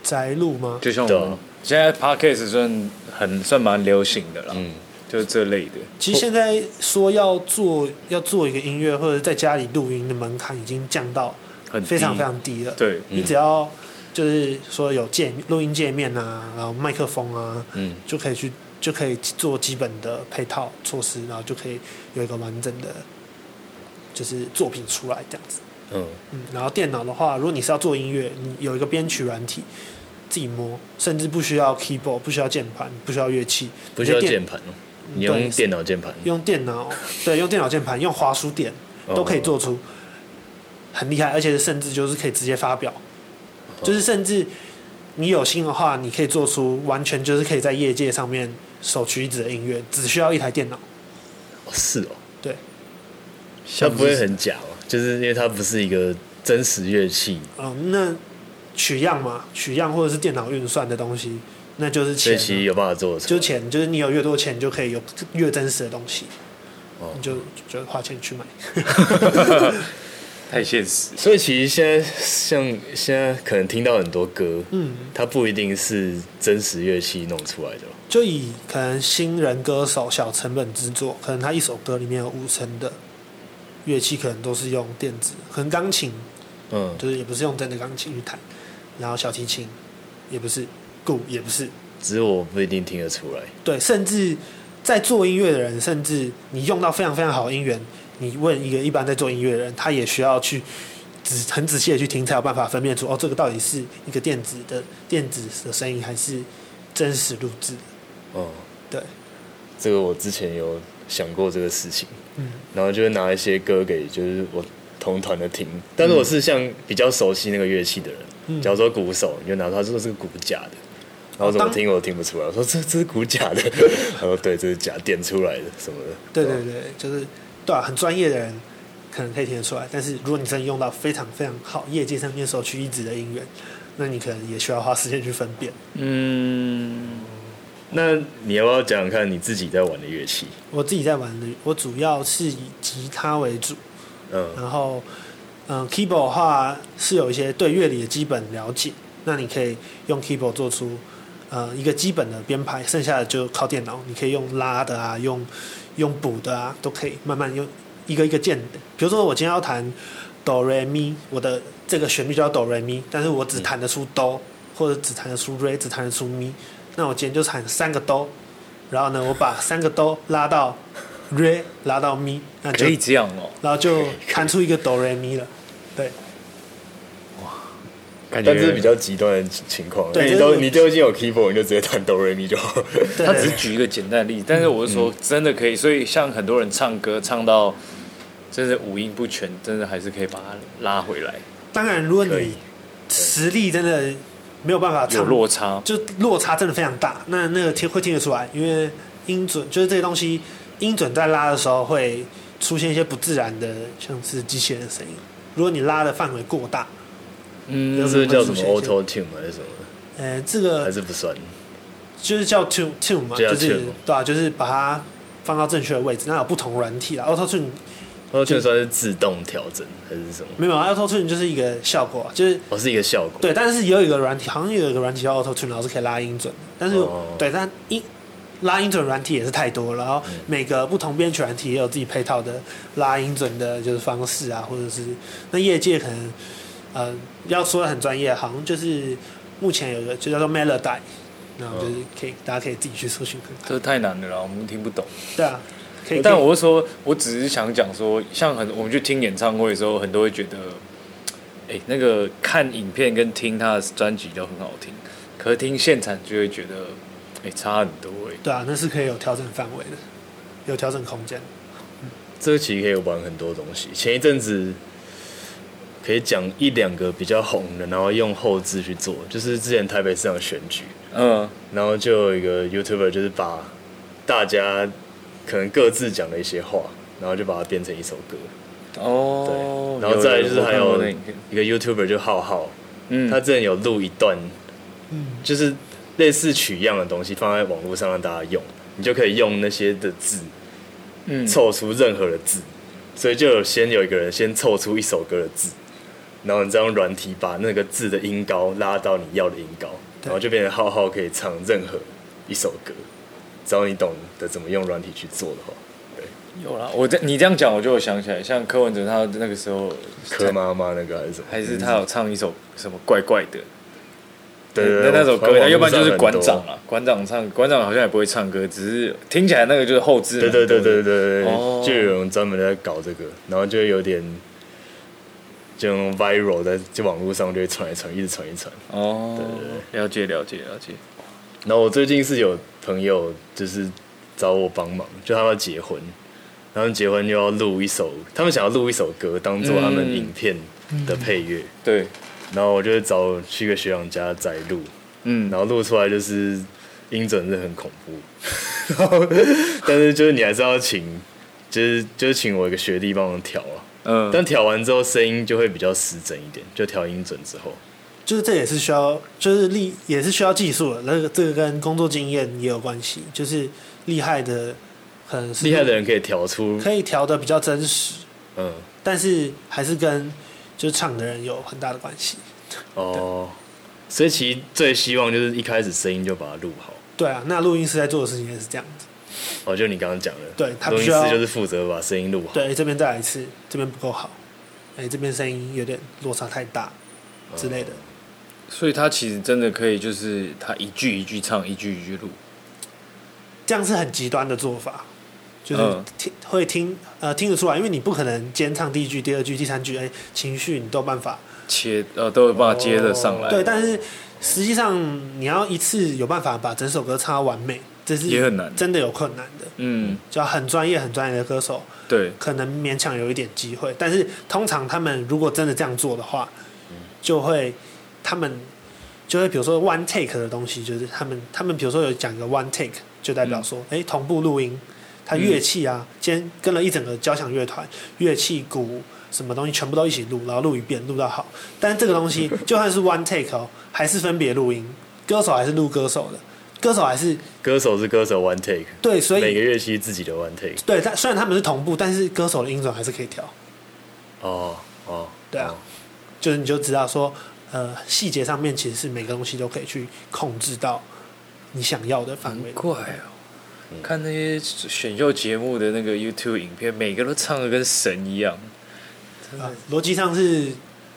Speaker 3: 宅录吗？
Speaker 1: 就像我们现在 podcast 算很算蛮流行的啦，
Speaker 2: 嗯，
Speaker 1: 就是这类的。
Speaker 3: 其实现在说要做要做一个音乐或者在家里录音的门槛已经降到
Speaker 1: 很
Speaker 3: 非常非常低了。
Speaker 1: 对，
Speaker 3: 你只要就是说有界录音界面啊，然后麦克风啊，
Speaker 2: 嗯，
Speaker 3: 就可以去就可以做基本的配套措施，然后就可以有一个完整的，就是作品出来这样子。
Speaker 2: 嗯，
Speaker 3: 嗯，然后电脑的话，如果你是要做音乐，你有一个编曲软体，自己摸，甚至不需要 keyboard，不需要键盘，不需要乐器，
Speaker 2: 不需要键盘哦，你用电脑键盘，
Speaker 3: 用电脑，对，用电脑键盘，用滑鼠点都可以做出很厉害，而且甚至就是可以直接发表，就是甚至你有心的话，你可以做出完全就是可以在业界上面首屈一指的音乐，只需要一台电脑。
Speaker 2: 哦，是哦，
Speaker 3: 对，
Speaker 2: 它
Speaker 1: 像
Speaker 2: 不会很假哦？就是因为它不是一个真实乐器，
Speaker 3: 嗯、那取样嘛，取样或者是电脑运算的东西，那就是
Speaker 2: 所以
Speaker 3: 钱嘛，
Speaker 2: 其实有办法做。
Speaker 3: 就是钱，就是你有越多钱，就可以有越真实的东西，
Speaker 2: 哦
Speaker 3: 你就就花钱去买。(laughs)
Speaker 1: 太现实。
Speaker 2: 所以其实现在像现在可能听到很多歌，
Speaker 3: 嗯，
Speaker 2: 它不一定是真实乐器弄出来的。
Speaker 3: 就以可能新人歌手小成本制作，可能他一首歌里面有五成的乐器可能都是用电子，可能钢琴
Speaker 2: 嗯，
Speaker 3: 就是也不是用真的钢琴去弹，然后小提琴也不是，鼓也不是，
Speaker 2: 只是我不一定听得出来。
Speaker 3: 对，甚至在做音乐的人，甚至你用到非常非常好的音源，你问一个一般在做音乐的人，他也需要去仔很仔细的去听，才有办法分辨出哦，这个到底是一个电子的电子的声音，还是真实录制。的。
Speaker 2: 嗯，
Speaker 3: 对，
Speaker 2: 这个我之前有想过这个事情，
Speaker 3: 嗯，
Speaker 2: 然后就会拿一些歌给就是我同团的听，但是我是像比较熟悉那个乐器的人，
Speaker 3: 嗯
Speaker 2: 假如说鼓手，你就拿出他说这是鼓假的，然后怎么听我都听不出来，我说这这是鼓假的，(laughs) 他说对，这是假点出来的什么的，
Speaker 3: 对对对，就是对啊，很专业的人可能可以听得出来，但是如果你真的用到非常非常好，业界上面首屈一指的音源，那你可能也需要花时间去分辨。
Speaker 1: 嗯，
Speaker 2: 那你要不要讲讲看你自己在玩的乐器？
Speaker 3: 我自己在玩的，我主要是以吉他为主，
Speaker 2: 嗯。
Speaker 3: 然后嗯，keyboard 的话是有一些对乐理的基本了解，那你可以用 keyboard 做出呃一个基本的编排，剩下的就靠电脑，你可以用拉的啊，用用补的啊，都可以慢慢用一个一个键。比如说我今天要弹哆来咪，我的这个旋律叫哆来咪，但是我只弹得出哆，或者只弹得出 re，只弹得出咪，那我今天就弹三个哆，然后呢，我把三个哆拉到 re，拉到咪，那就
Speaker 1: 可以这样哦，
Speaker 3: 然后就 (laughs) 弹出一个哆来咪了。对，
Speaker 1: 感觉
Speaker 2: 但这是比较极端的情况。
Speaker 3: 对你都
Speaker 2: 你都已经有 keyboard，你就直接弹哆瑞咪就
Speaker 1: 他只是举一个简单的例子，但是我是说真的可以，所以像很多人唱歌唱到真的五音不全，真的还是可以把它拉回来，
Speaker 3: 当然，如果你实力真的没有办法
Speaker 1: 有，落差。
Speaker 3: 就落差真的非常大，那那个听会听得出来，因为音准就是这些东西，音准在拉的时候会出现一些不自然的，像是机器人的声音。如果你拉的范围过大，
Speaker 1: 嗯
Speaker 2: 这是叫什么 auto tune 还是什么？
Speaker 3: 呃，这个
Speaker 2: 还是不算？
Speaker 3: 就是叫 tune tune 嘛，
Speaker 2: 就
Speaker 3: 是对啊，就是把它放到正确的位置。那有不同软体啦，auto tune
Speaker 2: auto tune 算是自动调整还是什么？
Speaker 3: 没有 auto tune 就是一个效果啊，就是
Speaker 2: 哦，是一个效果。
Speaker 3: 对，但是也有一个软体，好像有一个软体叫 Auto Tune，然后是可以拉音准的。但是、
Speaker 2: 哦
Speaker 3: 对，但音拉音准软体也是太多了，然后每个不同编曲软体也有自己配套的拉音准的，就是方式啊，或者是那业界可能呃要说的很专业，好像就是目前有一个就叫做 Melody，然后就是可以、大家可以自己去搜寻看看。
Speaker 1: 这太难了啦，我们听不懂。
Speaker 3: 对啊，可以。
Speaker 1: 但我是说，我只是想讲说，像很我们去听演唱会的时候，很多会觉得，哎、那个看影片跟听他的专辑都很好听，可是听现场就会觉得，哎、差很多哎、
Speaker 3: 对啊，那是可以有调整范围的，有调整空间。
Speaker 2: 这个其实可以玩很多东西。前一阵子可以讲一两个比较红的，然后用后置去做，就是之前台北市长选举，
Speaker 1: 嗯，
Speaker 2: 然后就有一个 YouTuber 就是把大家可能各自讲的一些话，然后就把它变成一首歌。
Speaker 1: 哦，
Speaker 2: 然后再来就是还
Speaker 1: 有
Speaker 2: 一个 YouTuber 就浩浩，
Speaker 1: 嗯，
Speaker 2: 他之前有录一段，
Speaker 3: 嗯，
Speaker 2: 就是类似曲样的东西放在网络上让大家用，你就可以用那些的字
Speaker 1: 嗯。
Speaker 2: 凑出任何的字，所以就有先有一个人先凑出一首歌的字，然后你再用软体把那个字的音高拉到你要的音高，然后就变成浩浩可以唱任何一首歌，只要你懂得怎么用软体去做的话，
Speaker 1: 有啦。我这你这样讲，我就有想起来，像柯文哲他那个时候，
Speaker 2: 柯妈妈那个还是什么，
Speaker 1: 还是他有唱一首什么怪怪的，
Speaker 2: 对对对
Speaker 1: 那那首歌，要不然就是馆长啊，馆长唱，馆长好像也不会唱歌，只是听起来那个就是后置。
Speaker 2: 对对对对对对对，
Speaker 1: 哦
Speaker 2: 就有人专门在搞这个，然后就有点就用 viral 在就网络上就会传一传，一直传一传。
Speaker 1: 哦
Speaker 2: 对，
Speaker 1: 了解了解了解。
Speaker 2: 然后我最近是有朋友就是找我帮忙，就他们要结婚，他们结婚又要录一首，他们想要录一首歌当做他们
Speaker 1: 嗯
Speaker 2: 影片的配乐，
Speaker 1: 对，
Speaker 2: 然后我就找去一个学长家载录，
Speaker 1: 嗯，
Speaker 2: 然后录出来就是音准是很恐怖，然后但是就是你还是要请，就是就是请我一个学弟帮忙调啊，
Speaker 1: 嗯，
Speaker 2: 但调完之后声音就会比较失真一点，就调音准之后，
Speaker 3: 就是这也是需要，就是力也是需要技术的。那个这个跟工作经验也有关系，就是厉害的可能
Speaker 2: 厉害的人可以调出，
Speaker 3: 可以调的比较真实，
Speaker 2: 嗯，
Speaker 3: 但是还是跟就是唱的人有很大的关系。
Speaker 2: 哦，所以其实最希望就是一开始声音就把它录好。
Speaker 3: 对啊，那录音师在做的事情也是这样子。
Speaker 2: 哦，就你刚刚讲的，
Speaker 3: 对他
Speaker 2: 录音师就是负责把声音录好。
Speaker 3: 对，这边再来一次，这边不够好，哎，这边声音有点落差太大之类的。
Speaker 1: 所以他其实真的可以，就是他一句一句唱，一句一句录。
Speaker 3: 这样是很极端的做法，就是
Speaker 1: 嗯。
Speaker 3: 听、会听呃听得出来，因为你不可能兼唱第一句、第二句、第三句，哎，情绪你都有办法。
Speaker 1: 切呃都有办法接得上来，
Speaker 3: 对，但是实际上你要一次有办法把整首歌唱到完美，这是
Speaker 1: 也很难。
Speaker 3: 真的有困难的。
Speaker 1: 嗯，
Speaker 3: 就要很专业、很专业的歌手，
Speaker 1: 对，
Speaker 3: 可能勉强有一点机会，但是通常他们如果真的这样做的话，就会他们就会比如说 one take 的东西，就是他们他们比如说有讲一个 one take，就代表说，哎、同步录音，他乐器啊，今天跟了一整个交响乐团，乐器、鼓什么东西全部都一起录，然后录一遍，录到好。但是这个东西 (laughs) 就算是 one take 哦，还是分别录音，歌手还是录歌手的，歌手还是
Speaker 2: 歌手是歌手 one take，
Speaker 3: 对，所以
Speaker 2: 每个乐器自己的 one take。
Speaker 3: 对，但虽然他们是同步，但是歌手的音准还是可以调。
Speaker 2: 哦，哦，
Speaker 3: 对啊
Speaker 2: 哦
Speaker 3: 就是你就知道说，呃，细节上面其实是每个东西都可以去控制到你想要的范围
Speaker 1: 难。怪哦。看那些选秀节目的那个 YouTube 影片，每个都唱的跟神一样。
Speaker 3: 啊，逻辑上是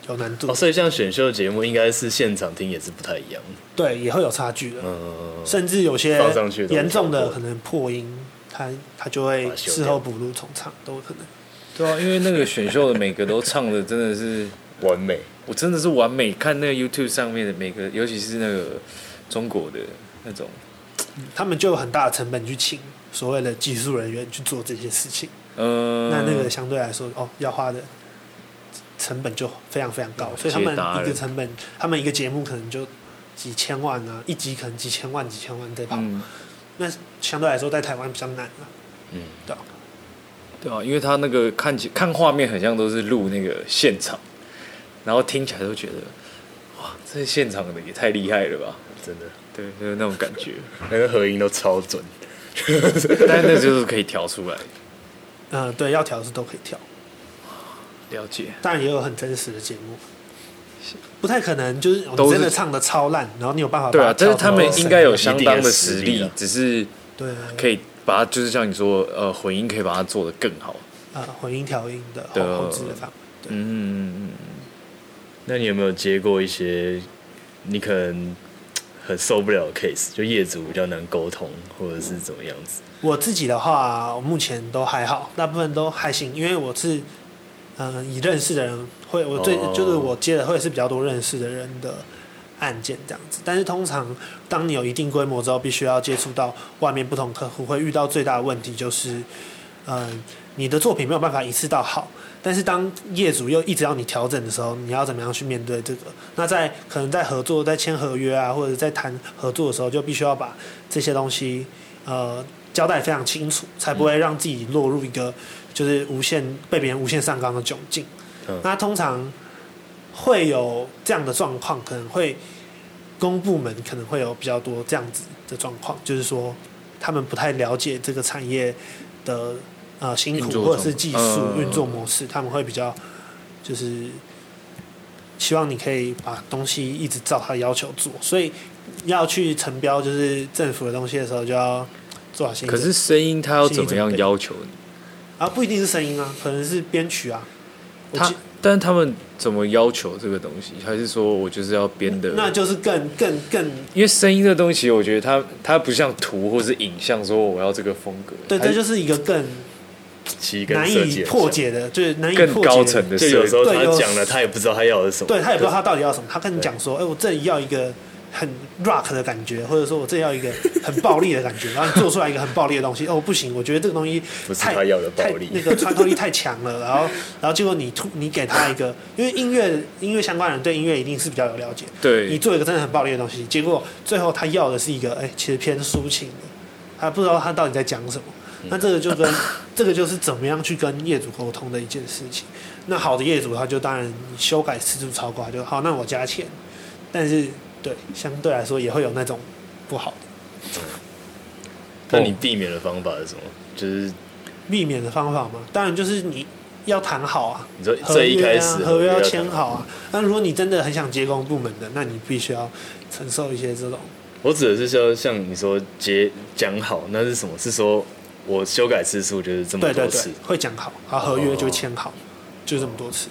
Speaker 3: 有难度
Speaker 2: 哦，，所以像选秀节目应该是现场听也是不太一样。
Speaker 3: 对，也会有差距的。
Speaker 2: 嗯，
Speaker 3: 甚至有些
Speaker 2: 放上去
Speaker 3: 严重的可能破音，他他就会事后补录重唱，都有可能。
Speaker 1: 对啊，因为那个选秀的每个都唱的真的是，(laughs)
Speaker 2: 完美。
Speaker 1: 我真的是完美。看那个 YouTube 上面的每个，尤其是那个中国的那种，
Speaker 3: 他们就有很大的成本去请所谓的技术人员去做这些事情，
Speaker 1: 嗯、
Speaker 3: 那那个相对来说，哦，要花的成本就非常非常高，所以他们一个成本，他们一个节目可能就几千万啊，一集可能几千万、几千万在跑，
Speaker 1: 嗯，
Speaker 3: 那相对来说在台湾比较难了、
Speaker 2: 嗯，
Speaker 3: 对啊。
Speaker 1: 对啊，因为他那个看起看画面很像都是录那个现场，然后听起来都觉得，哇，这现场的也太厉害了吧？
Speaker 2: 真的，
Speaker 1: 对，就是那种感觉。
Speaker 2: 那个合音都超准。
Speaker 1: 但那就是可以调出来，
Speaker 3: 嗯、对，要调是都可以调，
Speaker 1: 了解。
Speaker 3: 当然也有很真实的节目。不太可能，就是你真的唱的超烂，然后你有办法
Speaker 1: 对啊，但是他们应该有相当的实力只是
Speaker 3: 对
Speaker 1: 可以把它，就是像你说，呃，混音可以把它做的更好。
Speaker 3: 呃混音调音的
Speaker 1: 对
Speaker 3: 后后置的范围。对
Speaker 1: 嗯嗯嗯
Speaker 2: 那你有没有接过一些你可能很受不了的 case，就业主比较难沟通，或者是怎么样子？
Speaker 3: 我自己的话，我目前都还好，大部分都还行，因为我是嗯、呃以认识的人会，我最、
Speaker 2: 哦
Speaker 3: 就是我接的会是比较多认识的人的案件这样子。但是通常当你有一定规模之后，必须要接触到外面不同客户，会遇到最大的问题就是，嗯、你的作品没有办法一次到好。但是当业主又一直要你调整的时候，你要怎么样去面对这个？那在可能在合作、在签合约啊，或者在谈合作的时候，就必须要把这些东西呃交代非常清楚，才不会让自己落入一个就是无限被别人无限上纲的窘境。
Speaker 2: 嗯
Speaker 3: 那通常会有这样的状况，可能会公部门可能会有比较多这样子的状况，就是说他们不太了解这个产业的呃辛苦或者是技术
Speaker 1: 嗯
Speaker 3: 运作模式，他们会比较就是希望你可以把东西一直照他的要求做，所以要去承标就是政府的东西的时候，就要做好心理
Speaker 1: 可是声音他要怎么样要求你？
Speaker 3: 啊，不一定是声音啊，可能是编曲啊。
Speaker 1: 他，但是他们怎么要求这个东西？还是说我就是要编的？
Speaker 3: 那就是更更更
Speaker 1: 因为声音这个东西，我觉得它它不像图或是影像，说我要这个风格，
Speaker 3: 对，
Speaker 1: 它
Speaker 3: 这就是一个更难以
Speaker 2: 计很像
Speaker 3: 破解的，就是难以
Speaker 1: 更
Speaker 3: 破解
Speaker 1: 高层的设计。
Speaker 2: 就有时候
Speaker 3: 对有
Speaker 2: 他讲了，他也不知道他要的是什么。
Speaker 3: 对他也不知道他到底要什么，他跟你讲说，哎、我这里要一个很 rock 的感觉，或者说我这里要一个很暴力的感觉，(laughs) 然后你做出来一个很暴力的东西，哦，不行，我觉得这个东西太
Speaker 2: 不是他要的暴
Speaker 3: 太
Speaker 2: 力
Speaker 3: 那个穿透力太强了，然后然后结果你突你给他一个，因为音乐音乐相关人对音乐一定是比较有了解，对你
Speaker 1: 对，
Speaker 3: 做一个真的很暴力的东西，结果最后他要的是一个，哎、其实偏抒情的，他不知道他到底在讲什么。那这个就跟这个就是怎么样去跟业主沟通的一件事情。那好的业主，他就当然修改次数超过，他就好，那我加钱。但是对相对来说也会有那种不好的
Speaker 2: 那你避免的方法是什么？就是
Speaker 3: 避免的方法吗，当然就是你要谈好啊，
Speaker 2: 你说
Speaker 3: 合
Speaker 2: 最一开
Speaker 3: 约啊
Speaker 2: 始，
Speaker 3: 合约要签好啊。那如果你真的很想接工部门的，那你必须要承受一些这种。
Speaker 2: 我指的是说，像你说接讲好，那是什么？是说我修改次数就是这么
Speaker 3: 对对对
Speaker 2: 多次，，
Speaker 3: 会讲好，然后合约就会签好，就这么多次。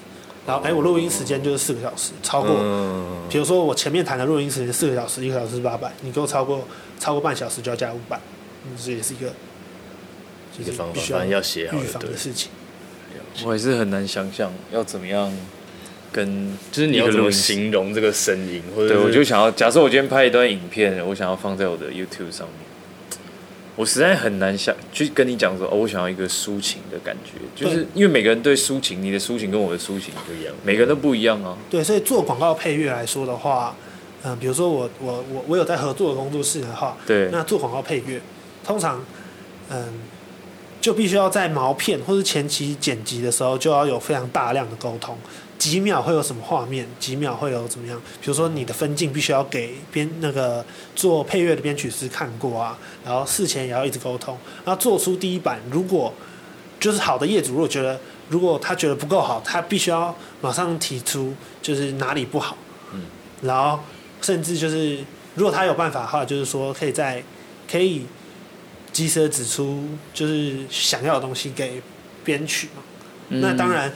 Speaker 3: 然后哎，我录音时间就是四个小时，超过，
Speaker 2: 嗯，
Speaker 3: 比如说我前面谈的录音时间四个小时，一个小时是八百，你给我超过超过半小时就要加五百，嗯，这也是一个就是
Speaker 2: 一个方法要写好
Speaker 3: 预防的事情。
Speaker 1: 我还是很难想象要怎么样跟
Speaker 2: 就是你要怎么形容这个声音，或者
Speaker 1: 对，我就想要，假设我今天拍一段影片，我想要放在我的 YouTube 上面，我实在很难想去跟你讲说，哦，我想要一个抒情的感觉，就是因为每个人对抒情，你的抒情跟我的抒情
Speaker 2: 不一样。
Speaker 1: 每个人都不一样啊。
Speaker 3: 对，所以做广告配乐来说的话，嗯、比如说我我我我有在合作的工作室的话，
Speaker 1: 对，
Speaker 3: 那做广告配乐，通常，嗯，就必须要在毛片或是前期剪辑的时候，就要有非常大量的沟通。几秒会有什么画面？几秒会有怎么样？比如说你的分镜必须要给编那个做配乐的编曲师看过啊，然后事前也要一直沟通，然后做出第一版。如果就是好的业主，如果觉得如果他觉得不够好，他必须要马上提出就是哪里不好，
Speaker 2: 嗯，
Speaker 3: 然后甚至就是如果他有办法的话，就是说可以在可以及时的指出就是想要的东西给编曲嘛。那当然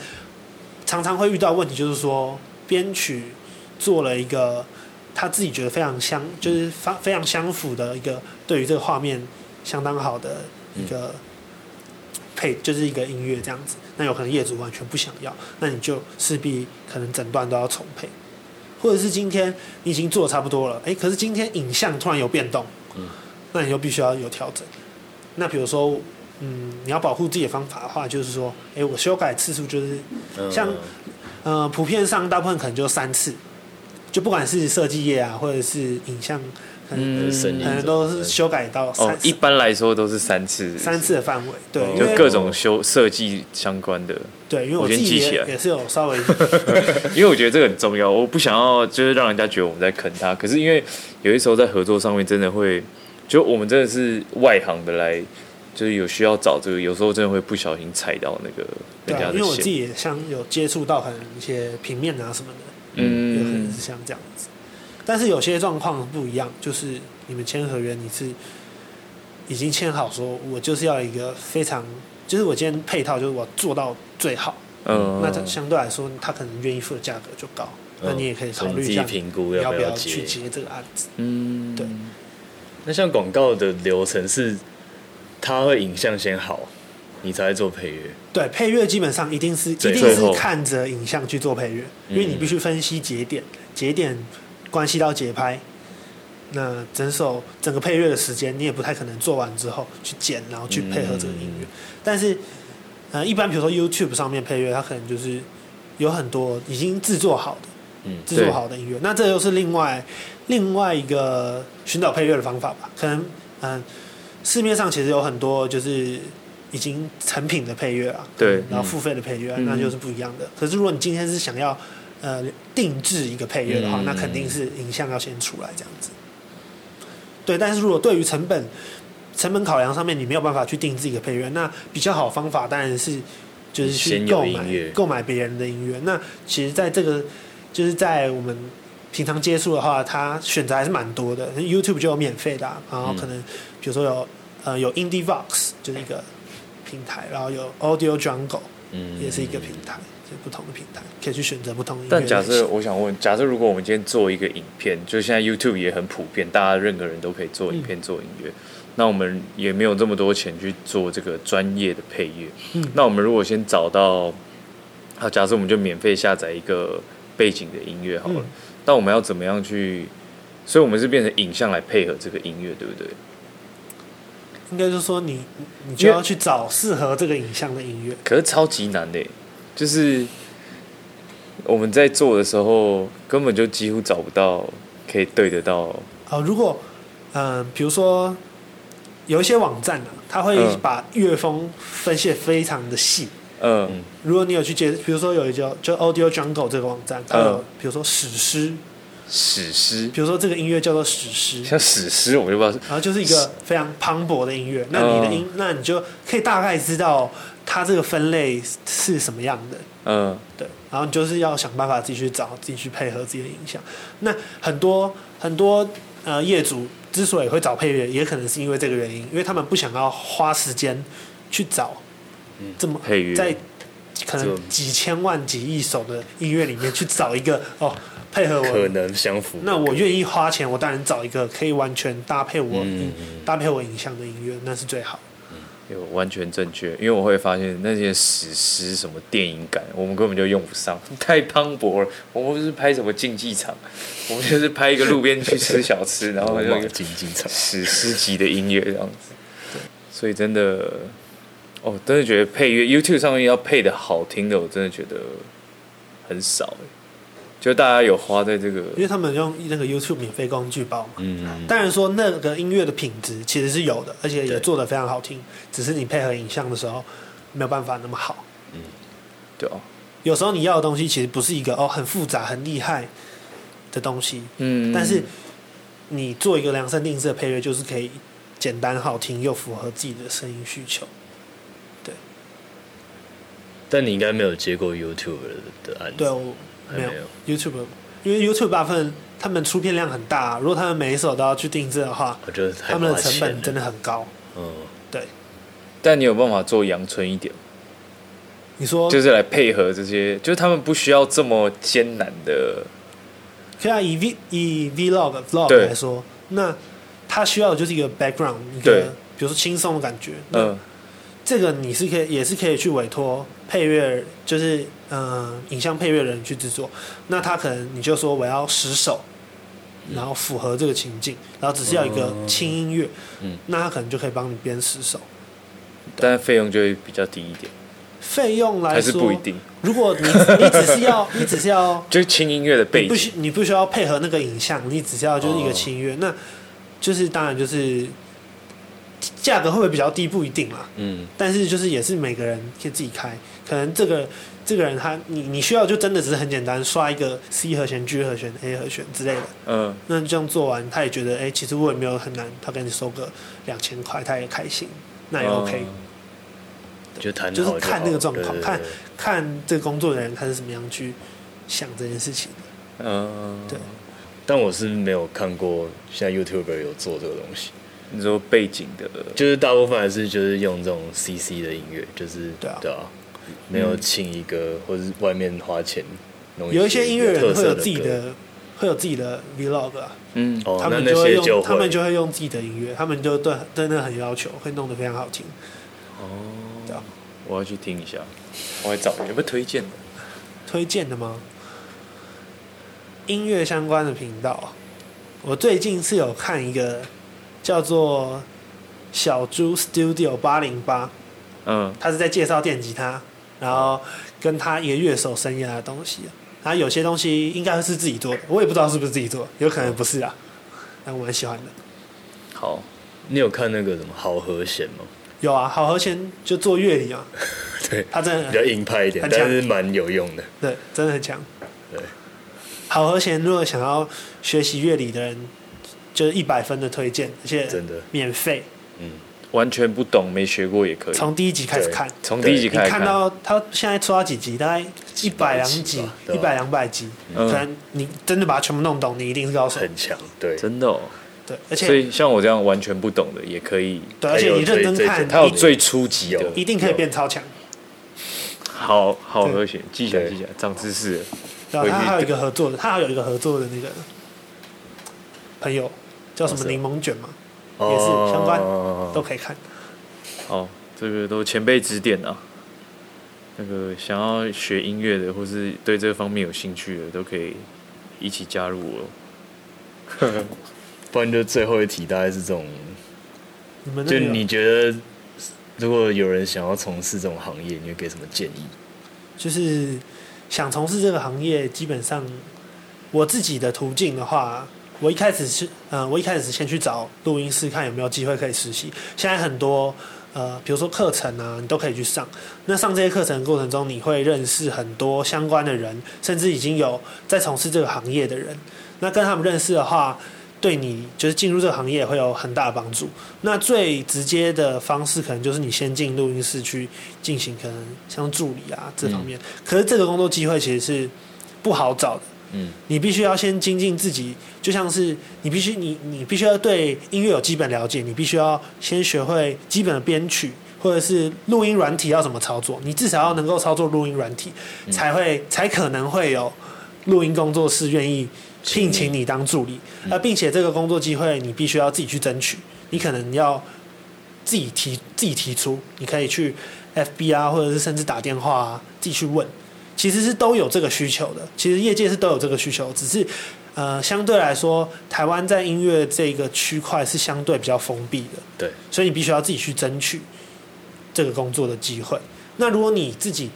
Speaker 3: 常常会遇到问题，就是说编曲做了一个他自己觉得非常相，就是非非常相符的一个对于这个画面相当好的一个配，就是一个音乐这样子。那有可能业主完全不想要，那你就势必可能整段都要重配，或者是今天你已经做的差不多了，哎，可是今天影像突然有变动，
Speaker 2: 嗯，
Speaker 3: 那你就必须要有调整。那比如说，嗯，你要保护自己的方法的话，就是说，哎，我修改次数就是
Speaker 2: 嗯。
Speaker 3: 像呃，普遍上大部分可能就三次，就不管是设计业啊，或者是影像，可能、
Speaker 2: 嗯。
Speaker 3: 可能都是修改到
Speaker 1: 一般来说都是三次，
Speaker 3: 三次的范围。对，
Speaker 2: 哦
Speaker 1: 就各种修设计相关的，
Speaker 3: 对，因为
Speaker 1: 我
Speaker 3: 我自己
Speaker 1: 先记起来。
Speaker 3: 也也是有稍微 (laughs)
Speaker 1: 因为我觉得这个很重要，我不想要就是让人家觉得我们在坑他，可是因为有些时候在合作上面真的会，就我们真的是外行的来，就是有需要找这个，有时候真的会不小心踩到那个
Speaker 3: 对啊，
Speaker 1: 人家的线，
Speaker 3: 因为我自己也像有接触到可能一些平面啊什么的，嗯。有可能
Speaker 1: 嗯
Speaker 3: 是像这样子。但是有些状况不一样，就是你们签合约，你是已经签好说，我就是要一个非常，就是我今天配套就是我做到最好，
Speaker 1: 嗯，
Speaker 3: 那它相对来说，他可能愿意付的价格就高，那你也可以考虑一下
Speaker 2: 评估
Speaker 3: 要
Speaker 2: 不
Speaker 3: 要去
Speaker 2: 接。
Speaker 3: 接这个案子。
Speaker 1: 嗯。
Speaker 3: 对。
Speaker 2: 那像广告的流程是，它会影像先好，你才会做配乐。
Speaker 3: 对，配乐基本上一定是一定是看着影像去做配乐，
Speaker 2: 嗯
Speaker 3: 因为你必须分析节点，节点关系到节拍。那整首整个配乐的时间，你也不太可能做完之后去剪，然后去配合这个音乐。但是，呃，一般比如说 YouTube 上面配乐，它可能就是有很多已经制作好的，
Speaker 2: 嗯
Speaker 3: 制作好的音乐。那这又是另外另外一个寻找配乐的方法吧？可能嗯、市面上其实有很多就是已经成品的配乐啊，
Speaker 1: 对
Speaker 3: 然后付费的配乐那就是不一样的。可是如果你今天是想要呃定制一个配乐的话，
Speaker 2: 嗯
Speaker 3: 那肯定是影像要先出来这样子。对，但是如果对于成本成本考量上面，你没有办法去定制一个配乐，那比较好方法当然是就是去购买购买别人的音乐。那其实在这个就是在我们平常接触的话，它选择还是蛮多的。YouTube 就有免费的啊、然后可能比如说有呃有 Indie Vox 就是一个平台，然后有 Audio Jungle
Speaker 2: 嗯。
Speaker 3: 也是一个平台，就是不同的平台可以去选择不同
Speaker 1: 但假设我想问，假设如果我们今天做一个影片，就是现在 YouTube 也很普遍，大家任何人都可以做影片、做音乐，那我们也没有这么多钱去做这个专业的配乐。
Speaker 3: 嗯。
Speaker 1: 那我们如果先找到，好，假设我们就免费下载一个背景的音乐好了，
Speaker 3: 嗯
Speaker 1: 那我们要怎么样去？所以我们是变成影像来配合这个音乐，对不对？
Speaker 3: 应该就是说你你就要去找适合这个影像的音乐。
Speaker 1: 可是超级难的，就是我们在做的时候，根本就几乎找不到可以对得到。
Speaker 3: 哦，如果嗯、呃比如说有一些网站啊，它会
Speaker 1: 嗯
Speaker 3: 把乐风分析得非常的细。
Speaker 1: 嗯
Speaker 3: 如果你有去接，比如说有一叫就 Audio Jungle 这个网站，它有、
Speaker 1: 嗯
Speaker 3: 比如说史诗，
Speaker 1: 史诗，
Speaker 3: 比如说这个音乐叫做史诗，
Speaker 1: 像史诗，我就不知道
Speaker 3: 然后就是一个非常磅礴的音乐。那你的音，那你就可以大概知道它这个分类是什么样的。
Speaker 1: 嗯。
Speaker 3: 对，然后你就是要想办法自己去找，自己去配合自己的影响。那很多很多呃业主之所以会找配乐，也可能是因为这个原因，因为他们不想要花时间去找这么
Speaker 1: 配乐
Speaker 3: 在可能几千万、几亿首的音乐里面去找一个 (laughs) 哦配合我可。
Speaker 2: 能相符。
Speaker 3: 那我愿意花钱，我当然找一个可以完全搭配我、
Speaker 2: 嗯
Speaker 3: 搭配我影像的音乐，那是最好。
Speaker 1: 有完全正确，因为我会发现那些史诗什么电影感，我们根本就用不上，太磅礴了。我们不是拍什么竞技场，(laughs) 我们就是拍一个路边去吃小吃，然后
Speaker 2: 罗马
Speaker 1: 有一个
Speaker 2: 竞技场，
Speaker 1: 史诗级的音乐这样子。所以真的，哦，真的觉得配乐 YouTube 上面要配的好听的，我真的觉得很少欸就大家有花在这个，
Speaker 3: 因为他们用那个 YouTube 免费工具包嘛。
Speaker 2: 嗯，
Speaker 3: 当然说那个音乐的品质其实是有的，而且也做的非常好听，只是你配合影像的时候没有办法那么好。
Speaker 1: 对哦，
Speaker 3: 有时候你要的东西其实不是一个哦很复杂很厉害的东西，
Speaker 1: 嗯，
Speaker 3: 但是你做一个量身定制的配乐，就是可以简单好听又符合自己的声音需求。
Speaker 2: 但你应该没有接过 YouTube 的案子，
Speaker 3: 对，我没有 YouTube，因为 YouTube 大部分他们出片量很大，如果他们每一首都要去定制的话，
Speaker 2: 我觉得
Speaker 3: 他们的成本真的很高。
Speaker 2: 嗯，
Speaker 3: 对，
Speaker 1: 但你有办法做阳春一点，
Speaker 3: 你说？
Speaker 1: 就是来配合这些，就是他们不需要这么艰难的，
Speaker 3: 可以啊，以 V 以 Vlog Vlog 来说，那他需要的就是一个 background，一个比如说轻松的感觉。那
Speaker 1: 嗯
Speaker 3: 这个你是可以，也是可以去委托配乐，就是嗯、呃影像配乐人去制作。那他可能你就说我要十首，然后符合这个情境，然后只是要一个轻音乐，
Speaker 1: 嗯。
Speaker 3: 那他可能就可以帮你编十首。
Speaker 1: 但费用就会比较低一点，
Speaker 3: 费用来
Speaker 1: 还是
Speaker 3: 说，
Speaker 1: 不一定，
Speaker 3: 如果你你只是要 (laughs) 你只是要
Speaker 1: 就是轻音乐的背
Speaker 3: 景。不
Speaker 1: 景，
Speaker 3: 需你不需要配合那个影像，你只是要就是一个
Speaker 2: 哦。
Speaker 3: 轻音乐，那就是当然就是价格会不会比较低不一定啦，
Speaker 1: 嗯。
Speaker 3: 但是就是也是每个人可以自己开，可能这个这个人他你你需要就真的只是很简单刷一个 C 和弦、G 和弦、A 和弦之类的，
Speaker 1: 嗯，
Speaker 3: 那这样做完他也觉得哎、其实我也没有很难，他给你收个两千块，他也开心，那也 OK，、
Speaker 1: 嗯
Speaker 2: 就谈好
Speaker 3: 就是看那个状况看看这个工作的人他是怎么样去想这件事情的。
Speaker 1: 嗯，
Speaker 3: 对。
Speaker 2: 但我是没有看过现在 YouTuber 有做这个东西，
Speaker 1: 你说背景的，
Speaker 2: 就是大部分还是就是用这种 CC 的音乐，就是
Speaker 3: 对啊对啊
Speaker 2: 没有请一个或者是外面花钱弄
Speaker 3: 有一些音乐人会有自己的会有自己的 vlog 啊，
Speaker 1: 嗯，
Speaker 2: 哦，
Speaker 3: 他们就会用他们就会用自己的音乐，他们就对对那很要求，会弄得非常好听。对啊
Speaker 1: 哦，我要去听一下，我来找有没有推荐的，
Speaker 3: 推荐的吗？音乐相关的频道啊，我最近是有看一个叫做小猪 Studio 八零八，
Speaker 1: 嗯
Speaker 3: 他是在介绍电吉他，然后跟他一个乐手生涯的东西啊。他有些东西应该是自己做的，我也不知道是不是自己做的，有可能不是啊。但我蛮喜欢的。
Speaker 1: 好，
Speaker 2: 你有看那个什么好和弦吗？
Speaker 3: 有啊，好和弦就做乐理嘛，(laughs)
Speaker 2: 对，
Speaker 3: 他真的
Speaker 2: 比较硬派一点，但是蛮有用的。
Speaker 3: 对，真的很强。
Speaker 2: 对，
Speaker 3: 好和弦，如果想要学习乐理的人，就是一百分的推荐，而且
Speaker 2: 真的。
Speaker 3: 免费，
Speaker 2: 嗯，
Speaker 1: 完全不懂没学过也可以，
Speaker 3: 从第一集开始看。
Speaker 1: 从第一集
Speaker 3: 你
Speaker 1: 开始
Speaker 3: 看。到他现在出到几集？大概一百两集一百两百集。
Speaker 1: 嗯。
Speaker 3: 可能你真的把它全部弄懂，你一定是高手。
Speaker 2: 很强，对，
Speaker 1: 真的哦，
Speaker 3: 对，而
Speaker 1: 所
Speaker 3: 且
Speaker 1: 以像我这样完全不懂的也可以，
Speaker 3: 对，而且你认真看，
Speaker 1: 他有最初级的，
Speaker 3: 一定可以变超强。
Speaker 1: 好好
Speaker 3: 对。
Speaker 1: 和弦，记起来
Speaker 2: 对。
Speaker 1: 记起来，长知识了，
Speaker 3: 对啊，
Speaker 1: 回去
Speaker 3: 他还有一个合作的，他还有一个合作的那个朋友叫什么柠檬卷嘛，也是相关都可以看。
Speaker 1: 好，这个都前辈指点啊。那个想要学音乐的，或是对这方面有兴趣的，都可以一起加入我。(laughs)
Speaker 2: 不然就最后一题大概是这种，就
Speaker 3: 你
Speaker 2: 觉得如果有人想要从事这种行业，你会给什么建议？
Speaker 3: 就是想从事这个行业，基本上我自己的途径的话，我一开始是，呃，我一开始是先去找录音室看有没有机会可以实习。现在很多呃，比如说课程啊，你都可以去上。那上这些课程的过程中，你会认识很多相关的人，甚至已经有在从事这个行业的人。那跟他们认识的话，对你就是进入这个行业会有很大的帮助。那最直接的方式，可能就是你先进录音室去进行可能像助理啊这方面。可是这个工作机会其实是不好找的。
Speaker 2: 嗯，
Speaker 3: 你必须要先精进自己，就像是你必须你你必须要对音乐有基本了解，你必须要先学会基本的编曲，或者是录音软体要怎么操作，你至少要能够操作录音软体，才会才可能会有录音工作室愿意聘请你当助理，而并且这个工作机会你必须要自己去争取，你可能要自己提自己提出，你可以去 FB 啊，或者是甚至打电话啊，自己去问。其实是都有这个需求的，其实业界是都有这个需求，只是呃相对来说，台湾在音乐这个区块是相对比较封闭的，
Speaker 2: 对，
Speaker 3: 所以你必须要自己去争取这个工作的机会。那如果你自己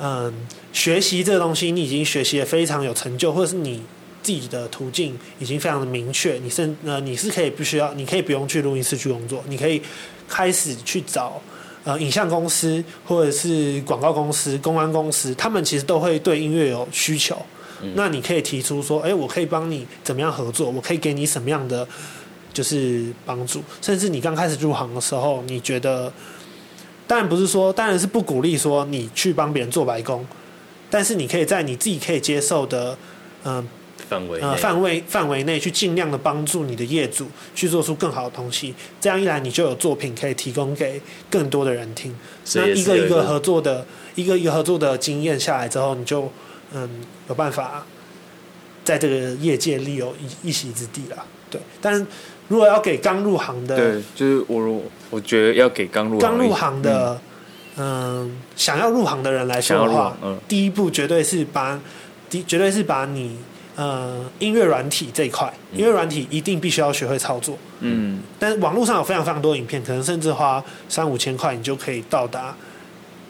Speaker 3: 嗯、学习这个东西，你已经学习的非常有成就，或者是你自己的途径已经非常的明确，你甚呃你是可以不需要，你可以不用去录音室去工作，你可以开始去找呃影像公司或者是广告公司、公关公司，他们其实都会对音乐有需求。那你可以提出说，哎、我可以帮你怎么样合作，我可以给你什么样的就是帮助，甚至你刚开始入行的时候，你觉得当然不是说，当然是不鼓励说你去帮别人做白工，但是你可以在你自己可以接受的，嗯、
Speaker 2: 范围
Speaker 3: 呃范围范围内去尽量的帮助你的业主去做出更好的东西，这样一来你就有作品可以提供给更多的人听。那一个一个合作的，一个一个合作的经验下来之后，你就嗯有办法在这个业界立有一一席之地了。对，但是如果要给刚入行的
Speaker 1: 对，就是我如我觉得要给刚入
Speaker 3: 刚入行的，嗯，想要入行的人来说的话，，
Speaker 1: 嗯，
Speaker 3: 第一步绝对是把，第绝对是把你呃音乐软体这一块，音乐软体一定必须要学会操作。
Speaker 1: 嗯，
Speaker 3: 但是网络上有非常非常多影片，可能甚至花三五千块，你就可以到达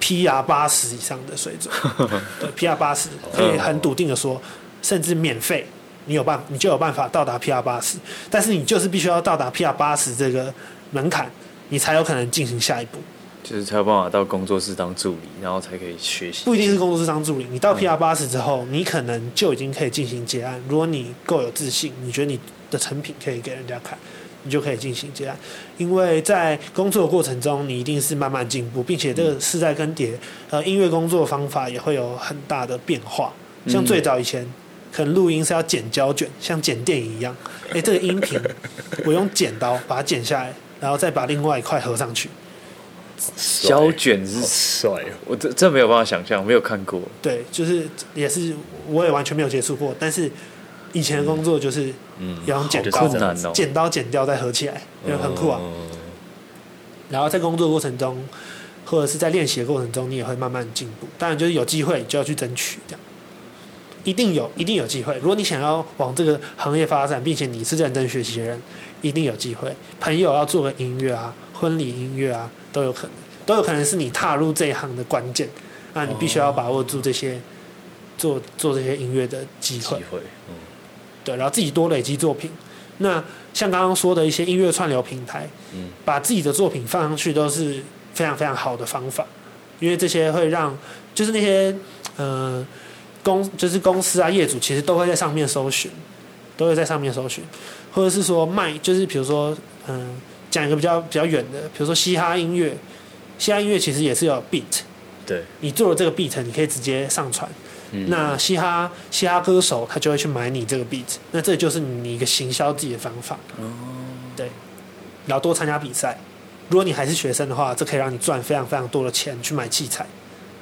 Speaker 3: PR 八十以上的水准。(laughs) 对，PR 八十可以很笃定的说，甚至免费，你有办你就有办法到达 PR 八十。但是你就是必须要到达 PR 八十这个门槛，你才有可能进行下一步。
Speaker 1: 就是才有办法到工作室当助理，然后才可以学习。
Speaker 3: 不一定是工作室当助理，你到 PR 八十之后，你可能就已经可以进行结案。如果你够有自信，你觉得你的成品可以给人家看，你就可以进行结案。因为在工作的过程中，你一定是慢慢进步，并且这个是在更迭，呃，音乐工作方法也会有很大的变化。像最早以前，可能录音是要剪胶卷，像剪电影一样。诶，这个音频我用剪刀把它剪下来，然后再把另外一块合上去。
Speaker 2: 帅
Speaker 1: 胶卷是
Speaker 2: 好帅哦，
Speaker 1: 我这这没有办法想象，没有看过。
Speaker 3: 对，就是也是我也完全没有接触过，但是以前的工作就是
Speaker 2: 嗯，
Speaker 3: 要用剪刀剪刀剪掉再合起来，因为很酷啊。
Speaker 2: 嗯
Speaker 3: 然后在工作过程中，或者是在练习的过程中，你也会慢慢进步。当然，就是有机会就要去争取，这样一定有，一定有机会。如果你想要往这个行业发展，并且你是认真学习的人，一定有机会。朋友要做个音乐啊，婚礼音乐啊，都有可能，都有可能是你踏入这一行的关键。那你必须要把握住这些做做这些音乐的机会。
Speaker 2: 嗯
Speaker 3: 对，然后自己多累积作品。那像刚刚说的一些音乐串流平台，
Speaker 2: 嗯
Speaker 3: 把自己的作品放上去都是非常非常好的方法，因为这些会让就是那些呃公就是公司啊业主其实都会在上面搜寻，都会在上面搜寻，或者是说卖就是比如说嗯讲一个比较比较远的，比如说嘻哈音乐，嘻哈音乐其实也是有 beat，
Speaker 2: 对，
Speaker 3: 你做了这个 beat，你可以直接上传。
Speaker 2: 嗯。
Speaker 3: 那嘻哈嘻哈歌手他就会去买你这个 beat，那这就是你一个行销自己的方法。哦，对，然后多参加比赛。如果你还是学生的话，这可以让你赚非常非常多的钱去买器材。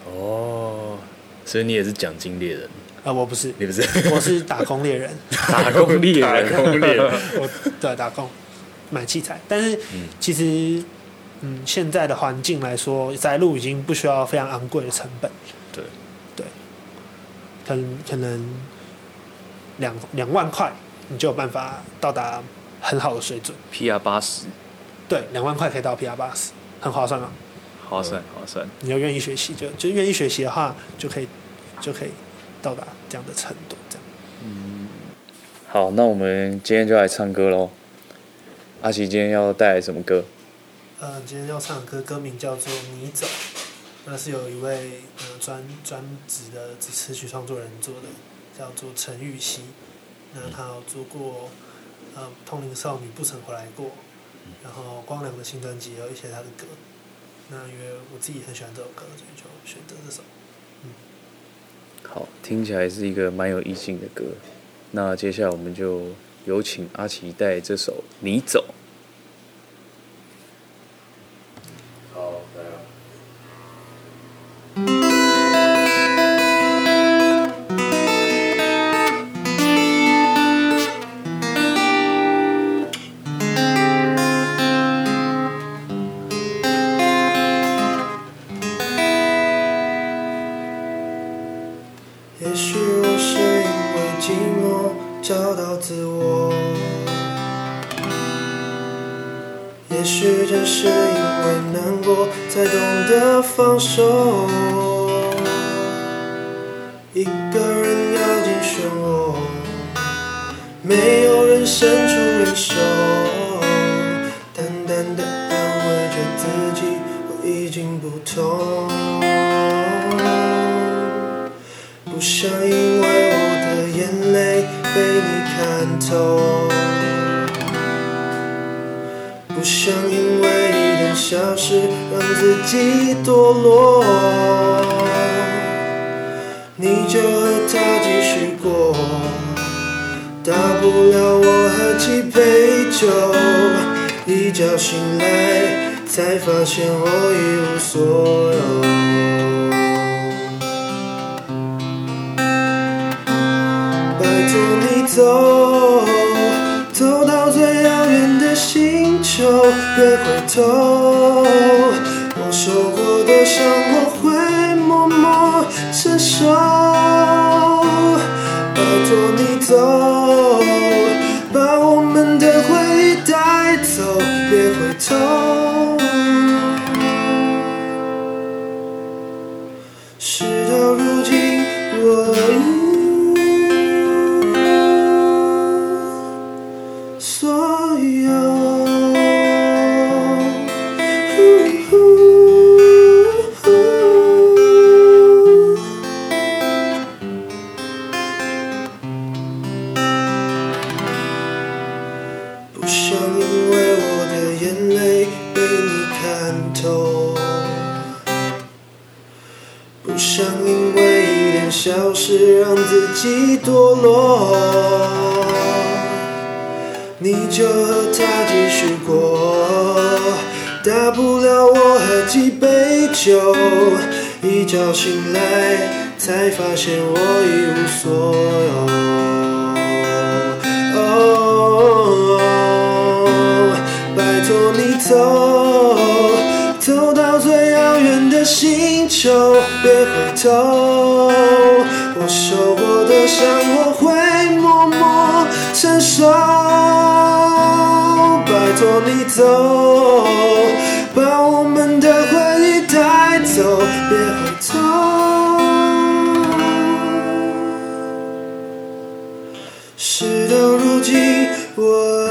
Speaker 2: 哦，所以你也是奖金猎人，
Speaker 3: 啊、我不是，
Speaker 2: 你不是。
Speaker 3: 我是打工猎人，(laughs)
Speaker 1: 打工猎
Speaker 2: 打
Speaker 1: 人，(laughs)
Speaker 2: 工猎人，
Speaker 3: 我对打工买器材。但是其实，嗯，现在的环境来说，在录已经不需要非常昂贵的成本。
Speaker 2: 对
Speaker 3: 对，可能可能两两万块，你就有办法到达很好的水准。
Speaker 1: PR 八十，
Speaker 3: 对，两万块可以到 PR 八十，很划算啊！
Speaker 1: 划算划算。
Speaker 3: 你要愿意学习，就就愿意学习的话，就可以就可以到达这样的程度。这样，
Speaker 1: 好，那我们今天就来唱歌喽。阿奇今天要带来什么歌？
Speaker 3: 呃，今天要唱的歌歌名叫做《你走》，那是有一位呃专专职的词曲创作人做的，叫做陈玉熙。那他有做过呃《通灵少女不曾回来过》，然后光良的新专辑也有一些他的歌。那因为我自己很喜欢这首歌，所以就选择这首。
Speaker 1: 嗯好，听起来是一个蛮有意境的歌。那接下来我们就有请阿奇带这首《你走》。
Speaker 4: 所有。拜托你走，走到最遥远的星球，别回头。我受过的伤，事到如今，我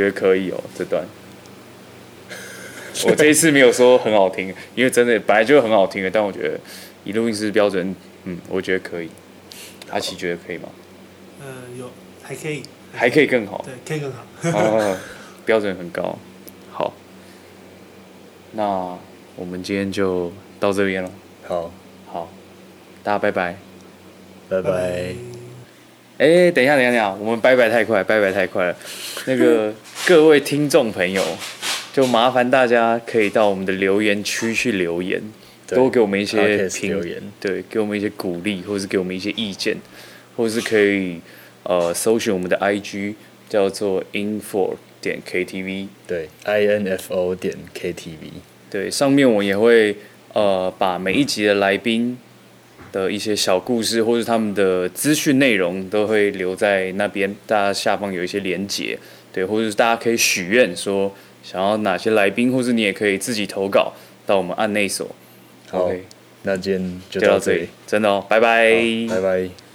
Speaker 4: 觉
Speaker 1: 得可以哦，这段。(laughs) 我这一次没有说很好听，因为真的本来就很好听的，但我觉得以录音师标准，嗯，我觉得可以。阿奇觉得可以吗？
Speaker 4: 呃，有还可以，
Speaker 1: 还可以更好。
Speaker 4: 对，可以更好。
Speaker 1: 哦，(laughs) 标准很高。好，那我们今天就到这边了。
Speaker 2: 好，
Speaker 1: 好，大家拜拜。
Speaker 2: 拜拜。
Speaker 1: 哎、等一下，等一下，等一下，我们拜拜太快，拜拜太快了。那个 (laughs) 各位听众朋友，就麻烦大家可以到我们的留言区去留言，多给我们一些评
Speaker 2: 留言，
Speaker 1: 对，给我们一些鼓励，或是给我们一些意见，或是可以呃搜寻我们的 IG 叫做 info 点 ktv，
Speaker 2: 对，i n f o 点 k t v，
Speaker 1: 对，上面我也会呃把每一集的来宾的一些小故事，或是他们的资讯内容，都会留在那边。大家下方有一些连结，对，或者是大家可以许愿说想要哪些来宾，或是你也可以自己投稿到我们案内所。
Speaker 2: 好那今天就到这里
Speaker 1: 就到这里，，真的哦，拜拜
Speaker 2: 拜拜。